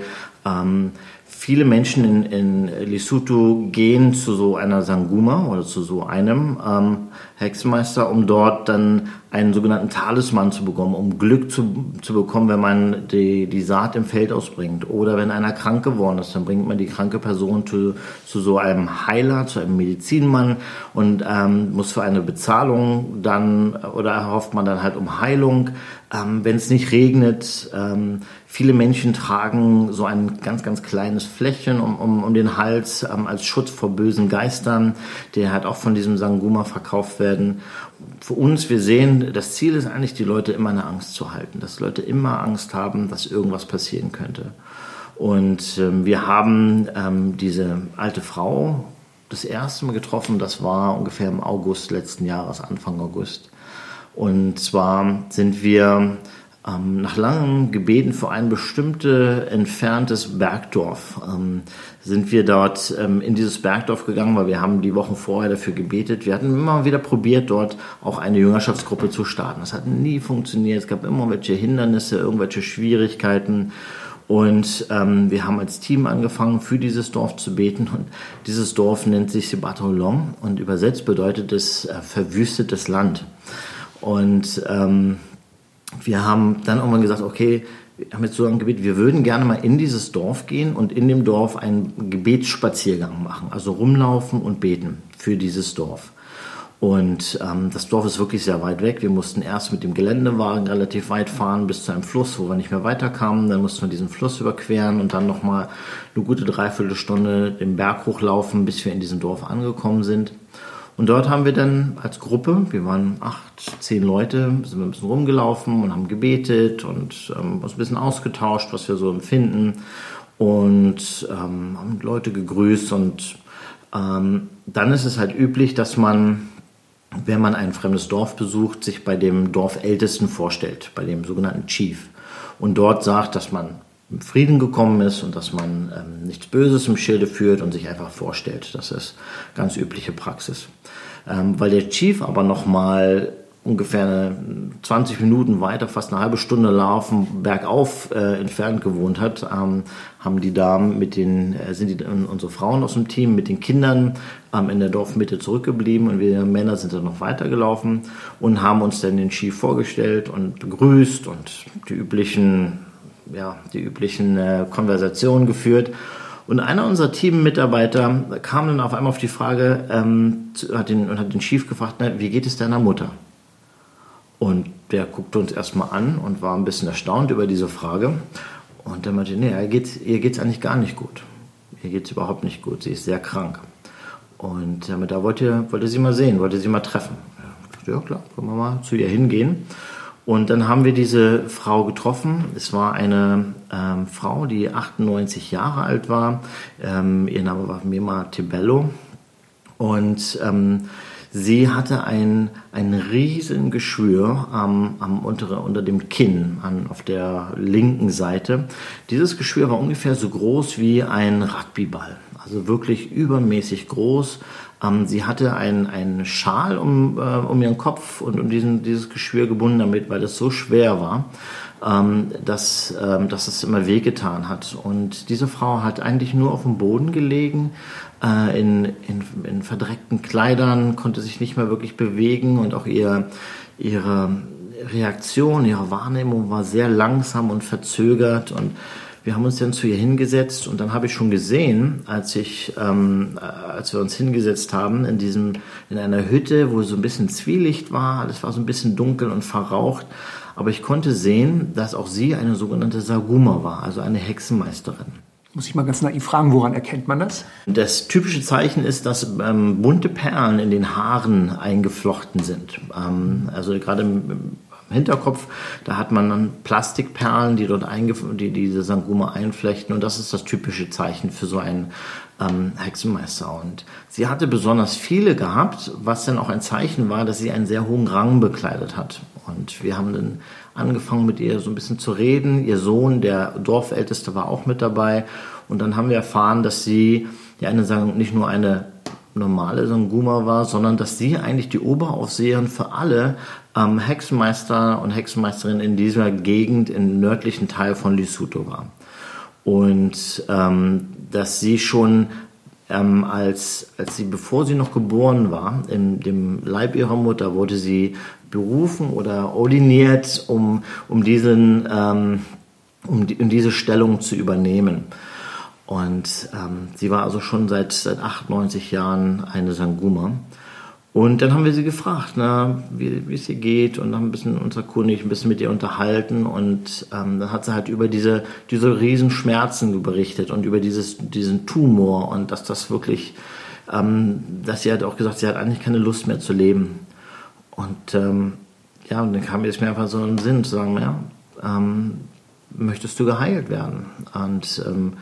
Viele Menschen in, in Lesotho gehen zu so einer Sanguma oder zu so einem ähm, Hexenmeister, um dort dann einen sogenannten Talisman zu bekommen, um Glück zu, zu bekommen, wenn man die, die Saat im Feld ausbringt. Oder wenn einer krank geworden ist, dann bringt man die kranke Person zu, zu so einem Heiler, zu einem Medizinmann und ähm, muss für eine Bezahlung dann, oder erhofft man dann halt um Heilung. Ähm, wenn es nicht regnet, ähm, viele Menschen tragen so ein ganz, ganz kleines Fläschchen um, um, um den Hals ähm, als Schutz vor bösen Geistern, der halt auch von diesem Sanguma verkauft werden für uns, wir sehen, das Ziel ist eigentlich, die Leute immer eine Angst zu halten, dass Leute immer Angst haben, dass irgendwas passieren könnte. Und ähm, wir haben ähm, diese alte Frau das erste Mal getroffen, das war ungefähr im August letzten Jahres, Anfang August. Und zwar sind wir ähm, nach langem Gebeten für ein bestimmtes entferntes Bergdorf ähm, sind wir dort ähm, in dieses Bergdorf gegangen, weil wir haben die Wochen vorher dafür gebetet. Wir hatten immer wieder probiert, dort auch eine Jüngerschaftsgruppe zu starten. Das hat nie funktioniert. Es gab immer welche Hindernisse, irgendwelche Schwierigkeiten. Und ähm, wir haben als Team angefangen, für dieses Dorf zu beten. Und dieses Dorf nennt sich Sebatolong und übersetzt bedeutet es äh, verwüstetes Land. Und ähm, wir haben dann irgendwann gesagt, okay, wir haben jetzt so ein Gebet, wir würden gerne mal in dieses Dorf gehen und in dem Dorf einen Gebetsspaziergang machen, also rumlaufen und beten für dieses Dorf. Und ähm, das Dorf ist wirklich sehr weit weg. Wir mussten erst mit dem Geländewagen relativ weit fahren bis zu einem Fluss, wo wir nicht mehr weiterkamen. Dann mussten wir diesen Fluss überqueren und dann nochmal eine gute Dreiviertelstunde den Berg hochlaufen, bis wir in diesem Dorf angekommen sind. Und dort haben wir dann als Gruppe, wir waren acht, zehn Leute, sind wir ein bisschen rumgelaufen und haben gebetet und ähm, uns ein bisschen ausgetauscht, was wir so empfinden. Und ähm, haben Leute gegrüßt und ähm, dann ist es halt üblich, dass man, wenn man ein fremdes Dorf besucht, sich bei dem Dorfältesten vorstellt, bei dem sogenannten Chief. Und dort sagt, dass man Frieden gekommen ist und dass man ähm, nichts Böses im Schilde führt und sich einfach vorstellt. Das ist ganz übliche Praxis. Ähm, weil der Chief aber nochmal ungefähr 20 Minuten weiter, fast eine halbe Stunde laufen, bergauf äh, entfernt gewohnt hat, ähm, haben die Damen mit den, äh, sind die, unsere Frauen aus dem Team mit den Kindern ähm, in der Dorfmitte zurückgeblieben und wir Männer sind dann noch weitergelaufen und haben uns dann den Chief vorgestellt und begrüßt und die üblichen ja, die üblichen äh, Konversationen geführt. Und einer unserer Teammitarbeiter kam dann auf einmal auf die Frage, ähm, hat, den, hat den Chief gefragt, na, wie geht es deiner Mutter? Und der guckte uns erstmal an und war ein bisschen erstaunt über diese Frage. Und der meinte, nee, ihr geht's, ihr geht's eigentlich gar nicht gut. Ihr geht's überhaupt nicht gut. Sie ist sehr krank. Und damit da wollte, wollte sie mal sehen, wollte sie mal treffen. ja klar, können wir mal zu ihr hingehen. Und dann haben wir diese Frau getroffen. Es war eine ähm, Frau, die 98 Jahre alt war. Ähm, ihr Name war Mima Tibello. Und ähm, sie hatte ein, ein riesen Geschwür am, am untere, unter dem Kinn an, auf der linken Seite. Dieses Geschwür war ungefähr so groß wie ein Rugbyball. Also wirklich übermäßig groß ähm, sie hatte einen Schal um, äh, um ihren Kopf und um diesen, dieses Geschwür gebunden damit, weil es so schwer war, ähm, dass, ähm, dass es immer wehgetan hat. Und diese Frau hat eigentlich nur auf dem Boden gelegen, äh, in, in, in verdreckten Kleidern, konnte sich nicht mehr wirklich bewegen und auch ihr, ihre Reaktion, ihre Wahrnehmung war sehr langsam und verzögert und wir haben uns dann zu ihr hingesetzt und dann habe ich schon gesehen, als ich, ähm, als wir uns hingesetzt haben in diesem, in einer Hütte, wo so ein bisschen Zwielicht war, alles war so ein bisschen dunkel und verraucht, aber ich konnte sehen, dass auch sie eine sogenannte Saguma war, also eine Hexenmeisterin. Muss ich mal ganz naiv fragen, woran erkennt man das? Das typische Zeichen ist, dass ähm, bunte Perlen in den Haaren eingeflochten sind. Ähm, also gerade im, Hinterkopf. Da hat man dann Plastikperlen, die dort die diese Sanguma einflechten und das ist das typische Zeichen für so einen ähm, Hexenmeister. Und sie hatte besonders viele gehabt, was dann auch ein Zeichen war, dass sie einen sehr hohen Rang bekleidet hat. Und wir haben dann angefangen mit ihr so ein bisschen zu reden. Ihr Sohn, der Dorfälteste, war auch mit dabei. Und dann haben wir erfahren, dass sie ja eine, sagen, nicht nur eine normale Sanguma war, sondern dass sie eigentlich die Oberaufseherin für alle ähm, Hexenmeister und Hexenmeisterinnen in dieser Gegend im nördlichen Teil von Lesotho war. Und ähm, dass sie schon ähm, als, als sie, bevor sie noch geboren war, in dem Leib ihrer Mutter, wurde sie berufen oder ordiniert, um, um, diesen, ähm, um, die, um diese Stellung zu übernehmen. Und ähm, sie war also schon seit, seit 98 Jahren eine Sanguma. Und dann haben wir sie gefragt, na, wie, es ihr geht und haben ein bisschen uns erkundigt, ein bisschen mit ihr unterhalten und ähm, dann hat sie halt über diese, diese Riesenschmerzen berichtet und über dieses, diesen Tumor und dass das wirklich, ähm, dass sie hat auch gesagt, sie hat eigentlich keine Lust mehr zu leben. Und ähm, ja, und dann kam jetzt mir einfach so in den Sinn zu sagen, ja, ähm, möchtest du geheilt werden? Und ähm,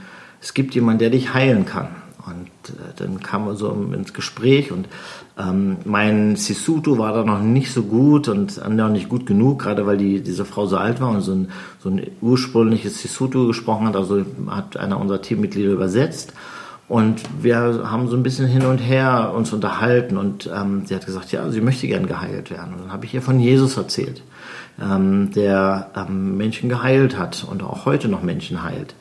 es gibt jemanden, der dich heilen kann. Und äh, dann kam man so ins Gespräch und ähm, mein Sisutu war da noch nicht so gut und äh, noch nicht gut genug, gerade weil die, diese Frau so alt war und so ein, so ein ursprüngliches Sisutu gesprochen hat. Also hat einer unserer Teammitglieder übersetzt. Und wir haben so ein bisschen hin und her uns unterhalten und ähm, sie hat gesagt, ja, sie möchte gern geheilt werden. Und dann habe ich ihr von Jesus erzählt, ähm, der ähm, Menschen geheilt hat und auch heute noch Menschen heilt.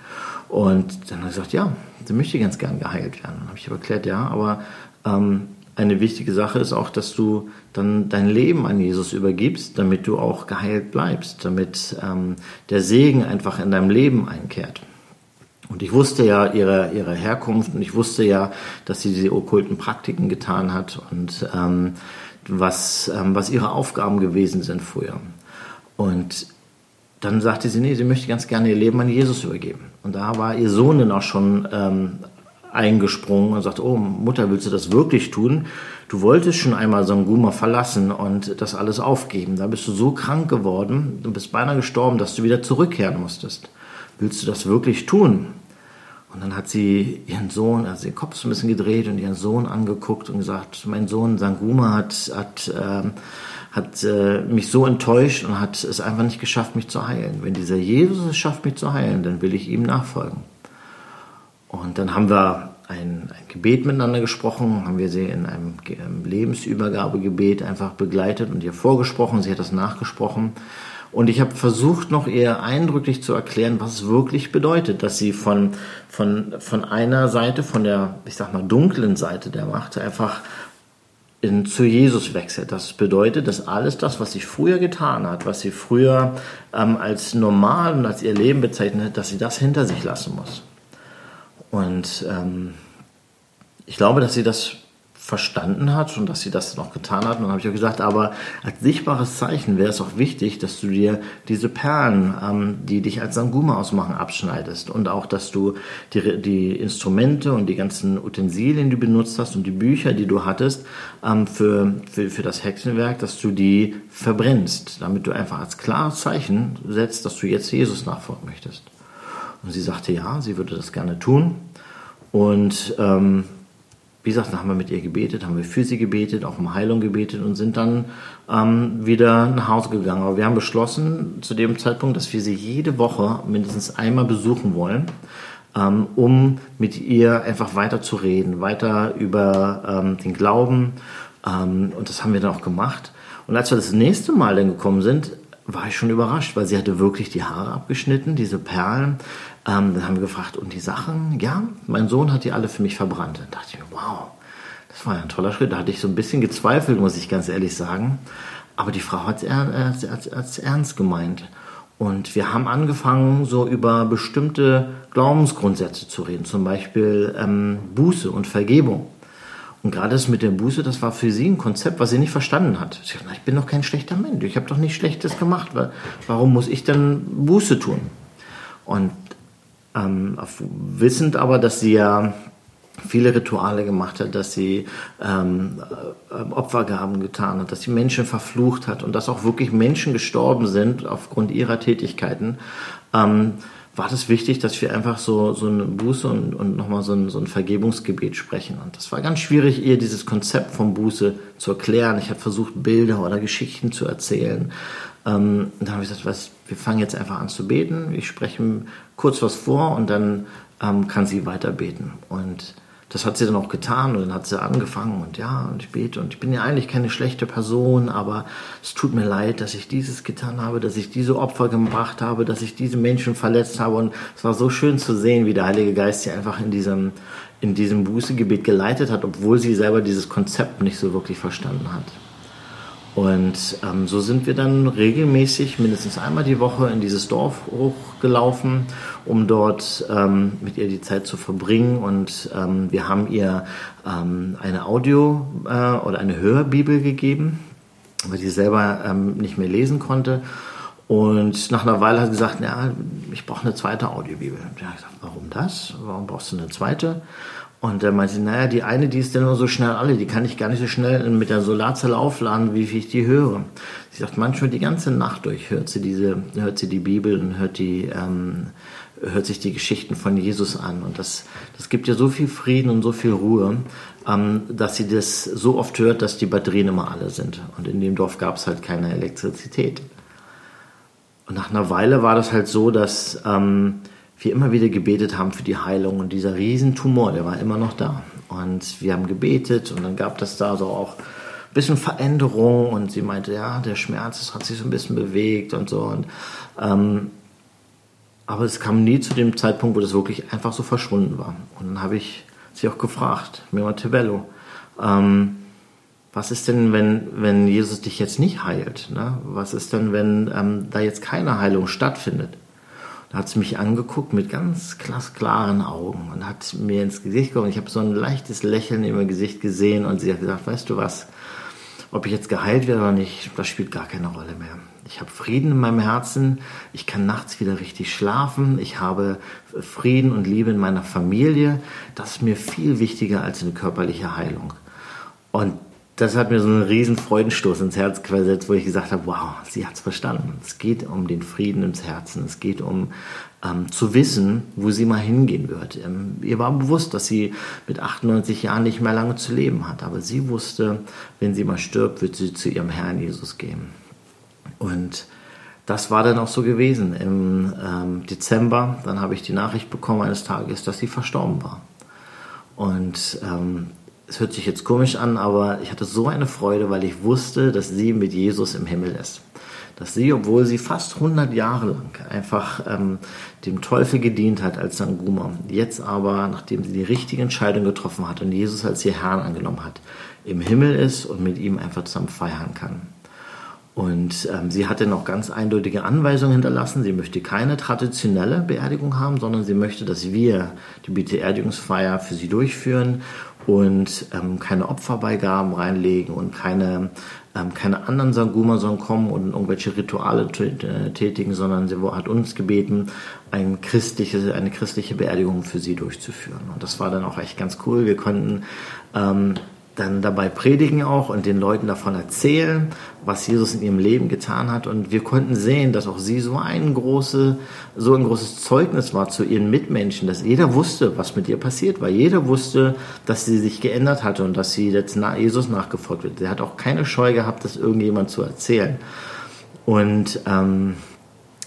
Und dann hat er gesagt, ja, sie möchte ganz gern geheilt werden. Dann habe ich aber erklärt, ja, aber ähm, eine wichtige Sache ist auch, dass du dann dein Leben an Jesus übergibst, damit du auch geheilt bleibst, damit ähm, der Segen einfach in deinem Leben einkehrt. Und ich wusste ja ihre, ihre Herkunft und ich wusste ja, dass sie diese okkulten Praktiken getan hat und ähm, was, ähm, was ihre Aufgaben gewesen sind früher. Und dann sagte sie, nee, sie möchte ganz gerne ihr Leben an Jesus übergeben. Und da war ihr Sohn dann auch schon ähm, eingesprungen und sagte, oh Mutter, willst du das wirklich tun? Du wolltest schon einmal Sanguma verlassen und das alles aufgeben. Da bist du so krank geworden, du bist beinahe gestorben, dass du wieder zurückkehren musstest. Willst du das wirklich tun? Und dann hat sie ihren Sohn, also den Kopf so ein bisschen gedreht und ihren Sohn angeguckt und gesagt, mein Sohn Sanguma hat, hat ähm, hat äh, mich so enttäuscht und hat es einfach nicht geschafft, mich zu heilen. Wenn dieser Jesus es schafft, mich zu heilen, dann will ich ihm nachfolgen. Und dann haben wir ein, ein Gebet miteinander gesprochen, haben wir sie in einem Lebensübergabegebet einfach begleitet und ihr vorgesprochen, sie hat das nachgesprochen. Und ich habe versucht, noch eher eindrücklich zu erklären, was es wirklich bedeutet, dass sie von, von, von einer Seite, von der, ich sag mal, dunklen Seite der Macht einfach in, zu Jesus wechselt. Das bedeutet, dass alles das, was sie früher getan hat, was sie früher ähm, als normal und als ihr Leben bezeichnet hat, dass sie das hinter sich lassen muss. Und ähm, ich glaube, dass sie das verstanden hat und dass sie das noch getan hat. Und dann habe ich auch gesagt, aber als sichtbares Zeichen wäre es auch wichtig, dass du dir diese Perlen, ähm, die dich als Sanguma ausmachen, abschneidest und auch, dass du die, die Instrumente und die ganzen Utensilien, die du benutzt hast und die Bücher, die du hattest ähm, für, für, für das Hexenwerk, dass du die verbrennst, damit du einfach als klares Zeichen setzt, dass du jetzt Jesus nachfolgen möchtest. Und sie sagte ja, sie würde das gerne tun. Und ähm, wie gesagt, dann haben wir mit ihr gebetet, haben wir für sie gebetet, auch um Heilung gebetet und sind dann ähm, wieder nach Hause gegangen. Aber wir haben beschlossen zu dem Zeitpunkt, dass wir sie jede Woche mindestens einmal besuchen wollen, ähm, um mit ihr einfach weiter zu reden, weiter über ähm, den Glauben. Ähm, und das haben wir dann auch gemacht. Und als wir das nächste Mal dann gekommen sind, war ich schon überrascht, weil sie hatte wirklich die Haare abgeschnitten, diese Perlen. Ähm, dann haben wir gefragt, und die Sachen? Ja, mein Sohn hat die alle für mich verbrannt. Dann dachte ich mir, wow, das war ja ein toller Schritt. Da hatte ich so ein bisschen gezweifelt, muss ich ganz ehrlich sagen. Aber die Frau hat es als ernst gemeint. Und wir haben angefangen, so über bestimmte Glaubensgrundsätze zu reden, zum Beispiel ähm, Buße und Vergebung. Und gerade das mit der Buße, das war für sie ein Konzept, was sie nicht verstanden hat. Sie hat, ich bin doch kein schlechter Mensch, ich habe doch nichts Schlechtes gemacht. Warum muss ich denn Buße tun? Und ähm, wissend aber, dass sie ja viele Rituale gemacht hat, dass sie ähm, äh, Opfergaben getan hat, dass sie Menschen verflucht hat und dass auch wirklich Menschen gestorben sind aufgrund ihrer Tätigkeiten, ähm, war das wichtig, dass wir einfach so, so eine Buße und, und nochmal so ein, so ein Vergebungsgebet sprechen. Und das war ganz schwierig, ihr dieses Konzept von Buße zu erklären. Ich habe versucht, Bilder oder Geschichten zu erzählen. Ähm, dann habe ich gesagt, was, wir fangen jetzt einfach an zu beten. Ich spreche kurz was vor und dann ähm, kann sie weiter beten. Und das hat sie dann auch getan und dann hat sie angefangen und ja, und ich bete und ich bin ja eigentlich keine schlechte Person, aber es tut mir leid, dass ich dieses getan habe, dass ich diese Opfer gebracht habe, dass ich diese Menschen verletzt habe und es war so schön zu sehen, wie der Heilige Geist sie einfach in diesem, in diesem Bußegebet geleitet hat, obwohl sie selber dieses Konzept nicht so wirklich verstanden hat. Und ähm, so sind wir dann regelmäßig mindestens einmal die Woche in dieses Dorf hochgelaufen, um dort ähm, mit ihr die Zeit zu verbringen. Und ähm, wir haben ihr ähm, eine Audio- äh, oder eine Hörbibel gegeben, weil sie selber ähm, nicht mehr lesen konnte. Und nach einer Weile hat sie gesagt, ja, ich brauche eine zweite Audiobibel. Und ich habe gesagt, warum das? Warum brauchst du eine zweite? Und er meinte, naja, die eine, die ist ja nur so schnell alle, die kann ich gar nicht so schnell mit der Solarzelle aufladen, wie ich die höre. Sie sagt, manchmal die ganze Nacht durch hört sie diese, hört sie die Bibel und hört die, ähm, hört sich die Geschichten von Jesus an. Und das, das gibt ihr so viel Frieden und so viel Ruhe, ähm, dass sie das so oft hört, dass die Batterien immer alle sind. Und in dem Dorf gab es halt keine Elektrizität. Und nach einer Weile war das halt so, dass ähm, wir immer wieder gebetet haben für die Heilung und dieser Riesentumor, der war immer noch da. Und wir haben gebetet und dann gab es da so auch ein bisschen Veränderung und sie meinte, ja, der Schmerz das hat sich so ein bisschen bewegt und so. Und, ähm, aber es kam nie zu dem Zeitpunkt, wo das wirklich einfach so verschwunden war. Und dann habe ich sie auch gefragt, Mima Tebello, ähm, was ist denn, wenn, wenn Jesus dich jetzt nicht heilt? Ne? Was ist denn, wenn ähm, da jetzt keine Heilung stattfindet? Hat sie mich angeguckt mit ganz klaren Augen und hat mir ins Gesicht geguckt. Ich habe so ein leichtes Lächeln in ihrem Gesicht gesehen und sie hat gesagt, weißt du was, ob ich jetzt geheilt werde oder nicht, das spielt gar keine Rolle mehr. Ich habe Frieden in meinem Herzen, ich kann nachts wieder richtig schlafen, ich habe Frieden und Liebe in meiner Familie. Das ist mir viel wichtiger als eine körperliche Heilung. Und das hat mir so einen riesen Freudenstoß ins Herz versetzt, wo ich gesagt habe, wow, sie hat es verstanden. Es geht um den Frieden ins Herzen. Es geht um ähm, zu wissen, wo sie mal hingehen wird. Ähm, ihr war bewusst, dass sie mit 98 Jahren nicht mehr lange zu leben hat. Aber sie wusste, wenn sie mal stirbt, wird sie zu ihrem Herrn Jesus gehen. Und das war dann auch so gewesen. Im ähm, Dezember, dann habe ich die Nachricht bekommen eines Tages, dass sie verstorben war. Und ähm, es hört sich jetzt komisch an, aber ich hatte so eine Freude, weil ich wusste, dass sie mit Jesus im Himmel ist. Dass sie, obwohl sie fast 100 Jahre lang einfach ähm, dem Teufel gedient hat als Sanguma, jetzt aber, nachdem sie die richtige Entscheidung getroffen hat und Jesus als ihr Herrn angenommen hat, im Himmel ist und mit ihm einfach zusammen feiern kann. Und ähm, sie hatte noch ganz eindeutige Anweisungen hinterlassen. Sie möchte keine traditionelle Beerdigung haben, sondern sie möchte, dass wir die Beerdigungsfeier für sie durchführen und ähm, keine Opferbeigaben reinlegen und keine, ähm, keine anderen Sanguma sollen kommen und irgendwelche Rituale äh, tätigen, sondern sie hat uns gebeten, ein christliche, eine christliche Beerdigung für sie durchzuführen. Und das war dann auch echt ganz cool. Wir konnten ähm, dann dabei predigen auch und den Leuten davon erzählen, was Jesus in ihrem Leben getan hat. Und wir konnten sehen, dass auch sie so ein, große, so ein großes Zeugnis war zu ihren Mitmenschen, dass jeder wusste, was mit ihr passiert war. Jeder wusste, dass sie sich geändert hatte und dass sie jetzt Jesus nachgefolgt wird. Sie hat auch keine Scheu gehabt, das irgendjemand zu erzählen. Und ähm,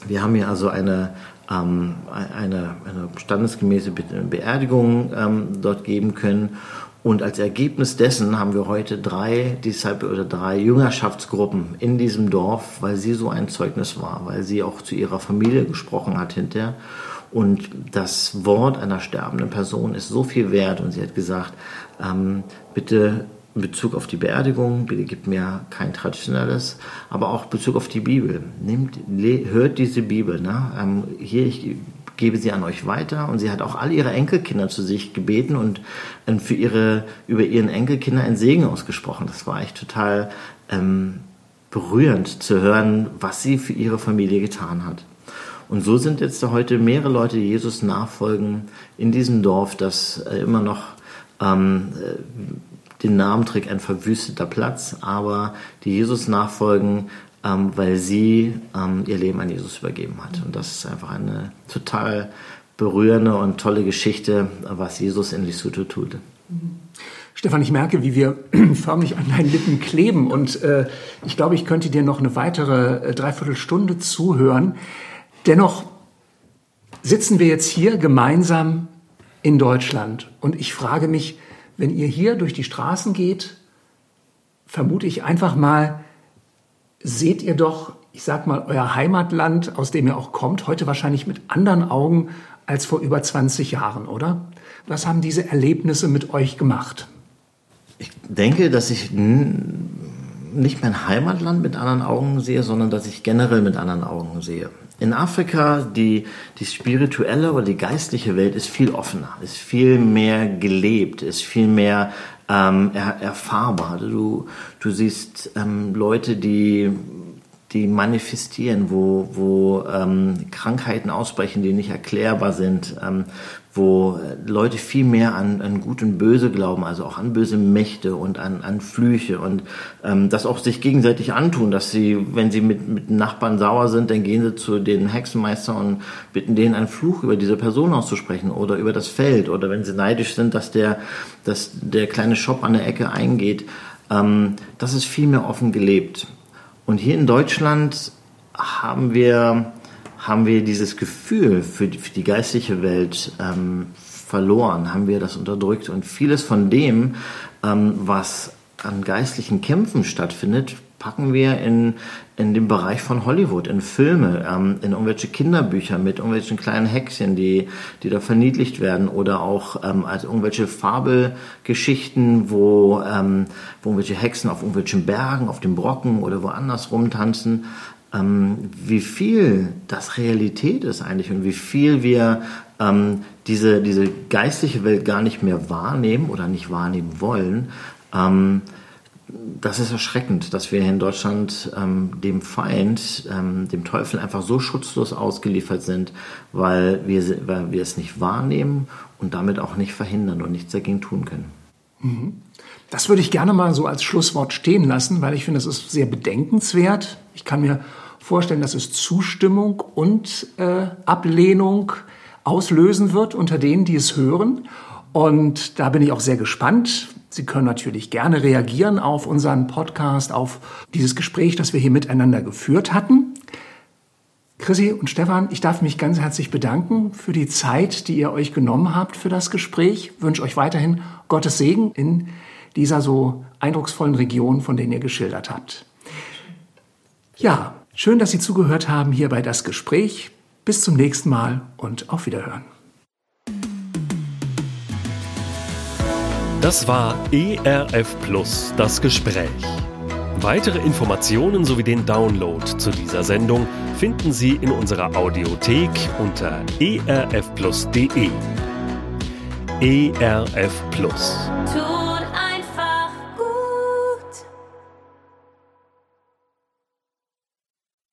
wir haben ihr also eine, ähm, eine, eine standesgemäße Beerdigung ähm, dort geben können. Und als Ergebnis dessen haben wir heute drei Disciple oder drei Jüngerschaftsgruppen in diesem Dorf, weil sie so ein Zeugnis war, weil sie auch zu ihrer Familie gesprochen hat hinterher. Und das Wort einer sterbenden Person ist so viel wert. Und sie hat gesagt, ähm, bitte in Bezug auf die Beerdigung, bitte gib mir kein traditionelles, aber auch in Bezug auf die Bibel. Nehmt, hört diese Bibel. Ne? Ähm, hier, ich gebe sie an euch weiter. Und sie hat auch alle ihre Enkelkinder zu sich gebeten und ähm, für ihre, über ihren Enkelkinder einen Segen ausgesprochen. Das war echt total ähm, berührend zu hören, was sie für ihre Familie getan hat. Und so sind jetzt heute mehrere Leute, die Jesus nachfolgen, in diesem Dorf, das äh, immer noch ähm, äh, den Namen trägt, ein verwüsteter Platz, aber die Jesus nachfolgen, ähm, weil sie ähm, ihr Leben an Jesus übergeben hat. Und das ist einfach eine total berührende und tolle Geschichte, was Jesus in Lesotho tut. Stefan, ich merke, wie wir förmlich an deinen Lippen kleben und äh, ich glaube, ich könnte dir noch eine weitere äh, Dreiviertelstunde zuhören. Dennoch sitzen wir jetzt hier gemeinsam in Deutschland und ich frage mich, wenn ihr hier durch die Straßen geht, vermute ich einfach mal, seht ihr doch, ich sag mal, euer Heimatland, aus dem ihr auch kommt, heute wahrscheinlich mit anderen Augen als vor über 20 Jahren, oder? Was haben diese Erlebnisse mit euch gemacht? Ich denke, dass ich nicht mein Heimatland mit anderen Augen sehe, sondern dass ich generell mit anderen Augen sehe. In Afrika, die, die spirituelle oder die geistliche Welt ist viel offener, ist viel mehr gelebt, ist viel mehr ähm, er, erfahrbar. Du, du siehst ähm, Leute, die die manifestieren, wo, wo ähm, Krankheiten ausbrechen, die nicht erklärbar sind, ähm, wo Leute viel mehr an, an Gut und Böse glauben, also auch an böse Mächte und an, an Flüche und ähm, das auch sich gegenseitig antun, dass sie, wenn sie mit, mit Nachbarn sauer sind, dann gehen sie zu den Hexenmeister und bitten denen einen Fluch über diese Person auszusprechen oder über das Feld oder wenn sie neidisch sind, dass der, dass der kleine Shop an der Ecke eingeht. Ähm, das ist viel mehr offen gelebt. Und hier in Deutschland haben wir, haben wir dieses Gefühl für die, für die geistliche Welt ähm, verloren, haben wir das unterdrückt. Und vieles von dem, ähm, was an geistlichen Kämpfen stattfindet, packen wir in, in den Bereich von Hollywood, in Filme, ähm, in irgendwelche Kinderbücher mit irgendwelchen kleinen Häkchen, die, die da verniedlicht werden oder auch ähm, als irgendwelche Fabelgeschichten, wo, ähm, wo irgendwelche Hexen auf irgendwelchen Bergen, auf dem Brocken oder woanders rumtanzen. Ähm, wie viel das Realität ist eigentlich und wie viel wir ähm, diese, diese geistliche Welt gar nicht mehr wahrnehmen oder nicht wahrnehmen wollen. Ähm, das ist erschreckend, dass wir in Deutschland ähm, dem Feind, ähm, dem Teufel einfach so schutzlos ausgeliefert sind, weil wir, weil wir es nicht wahrnehmen und damit auch nicht verhindern und nichts dagegen tun können. Mhm. Das würde ich gerne mal so als Schlusswort stehen lassen, weil ich finde, es ist sehr bedenkenswert. Ich kann mir vorstellen, dass es Zustimmung und äh, Ablehnung auslösen wird unter denen, die es hören. Und da bin ich auch sehr gespannt. Sie können natürlich gerne reagieren auf unseren Podcast, auf dieses Gespräch, das wir hier miteinander geführt hatten. Chrissy und Stefan, ich darf mich ganz herzlich bedanken für die Zeit, die ihr euch genommen habt für das Gespräch. Ich wünsche euch weiterhin Gottes Segen in dieser so eindrucksvollen Region, von der ihr geschildert habt. Ja, schön, dass Sie zugehört haben hier bei das Gespräch. Bis zum nächsten Mal und auf Wiederhören. Das war ERF Plus, das Gespräch. Weitere Informationen sowie den Download zu dieser Sendung finden Sie in unserer Audiothek unter erfplus.de. ERF Plus.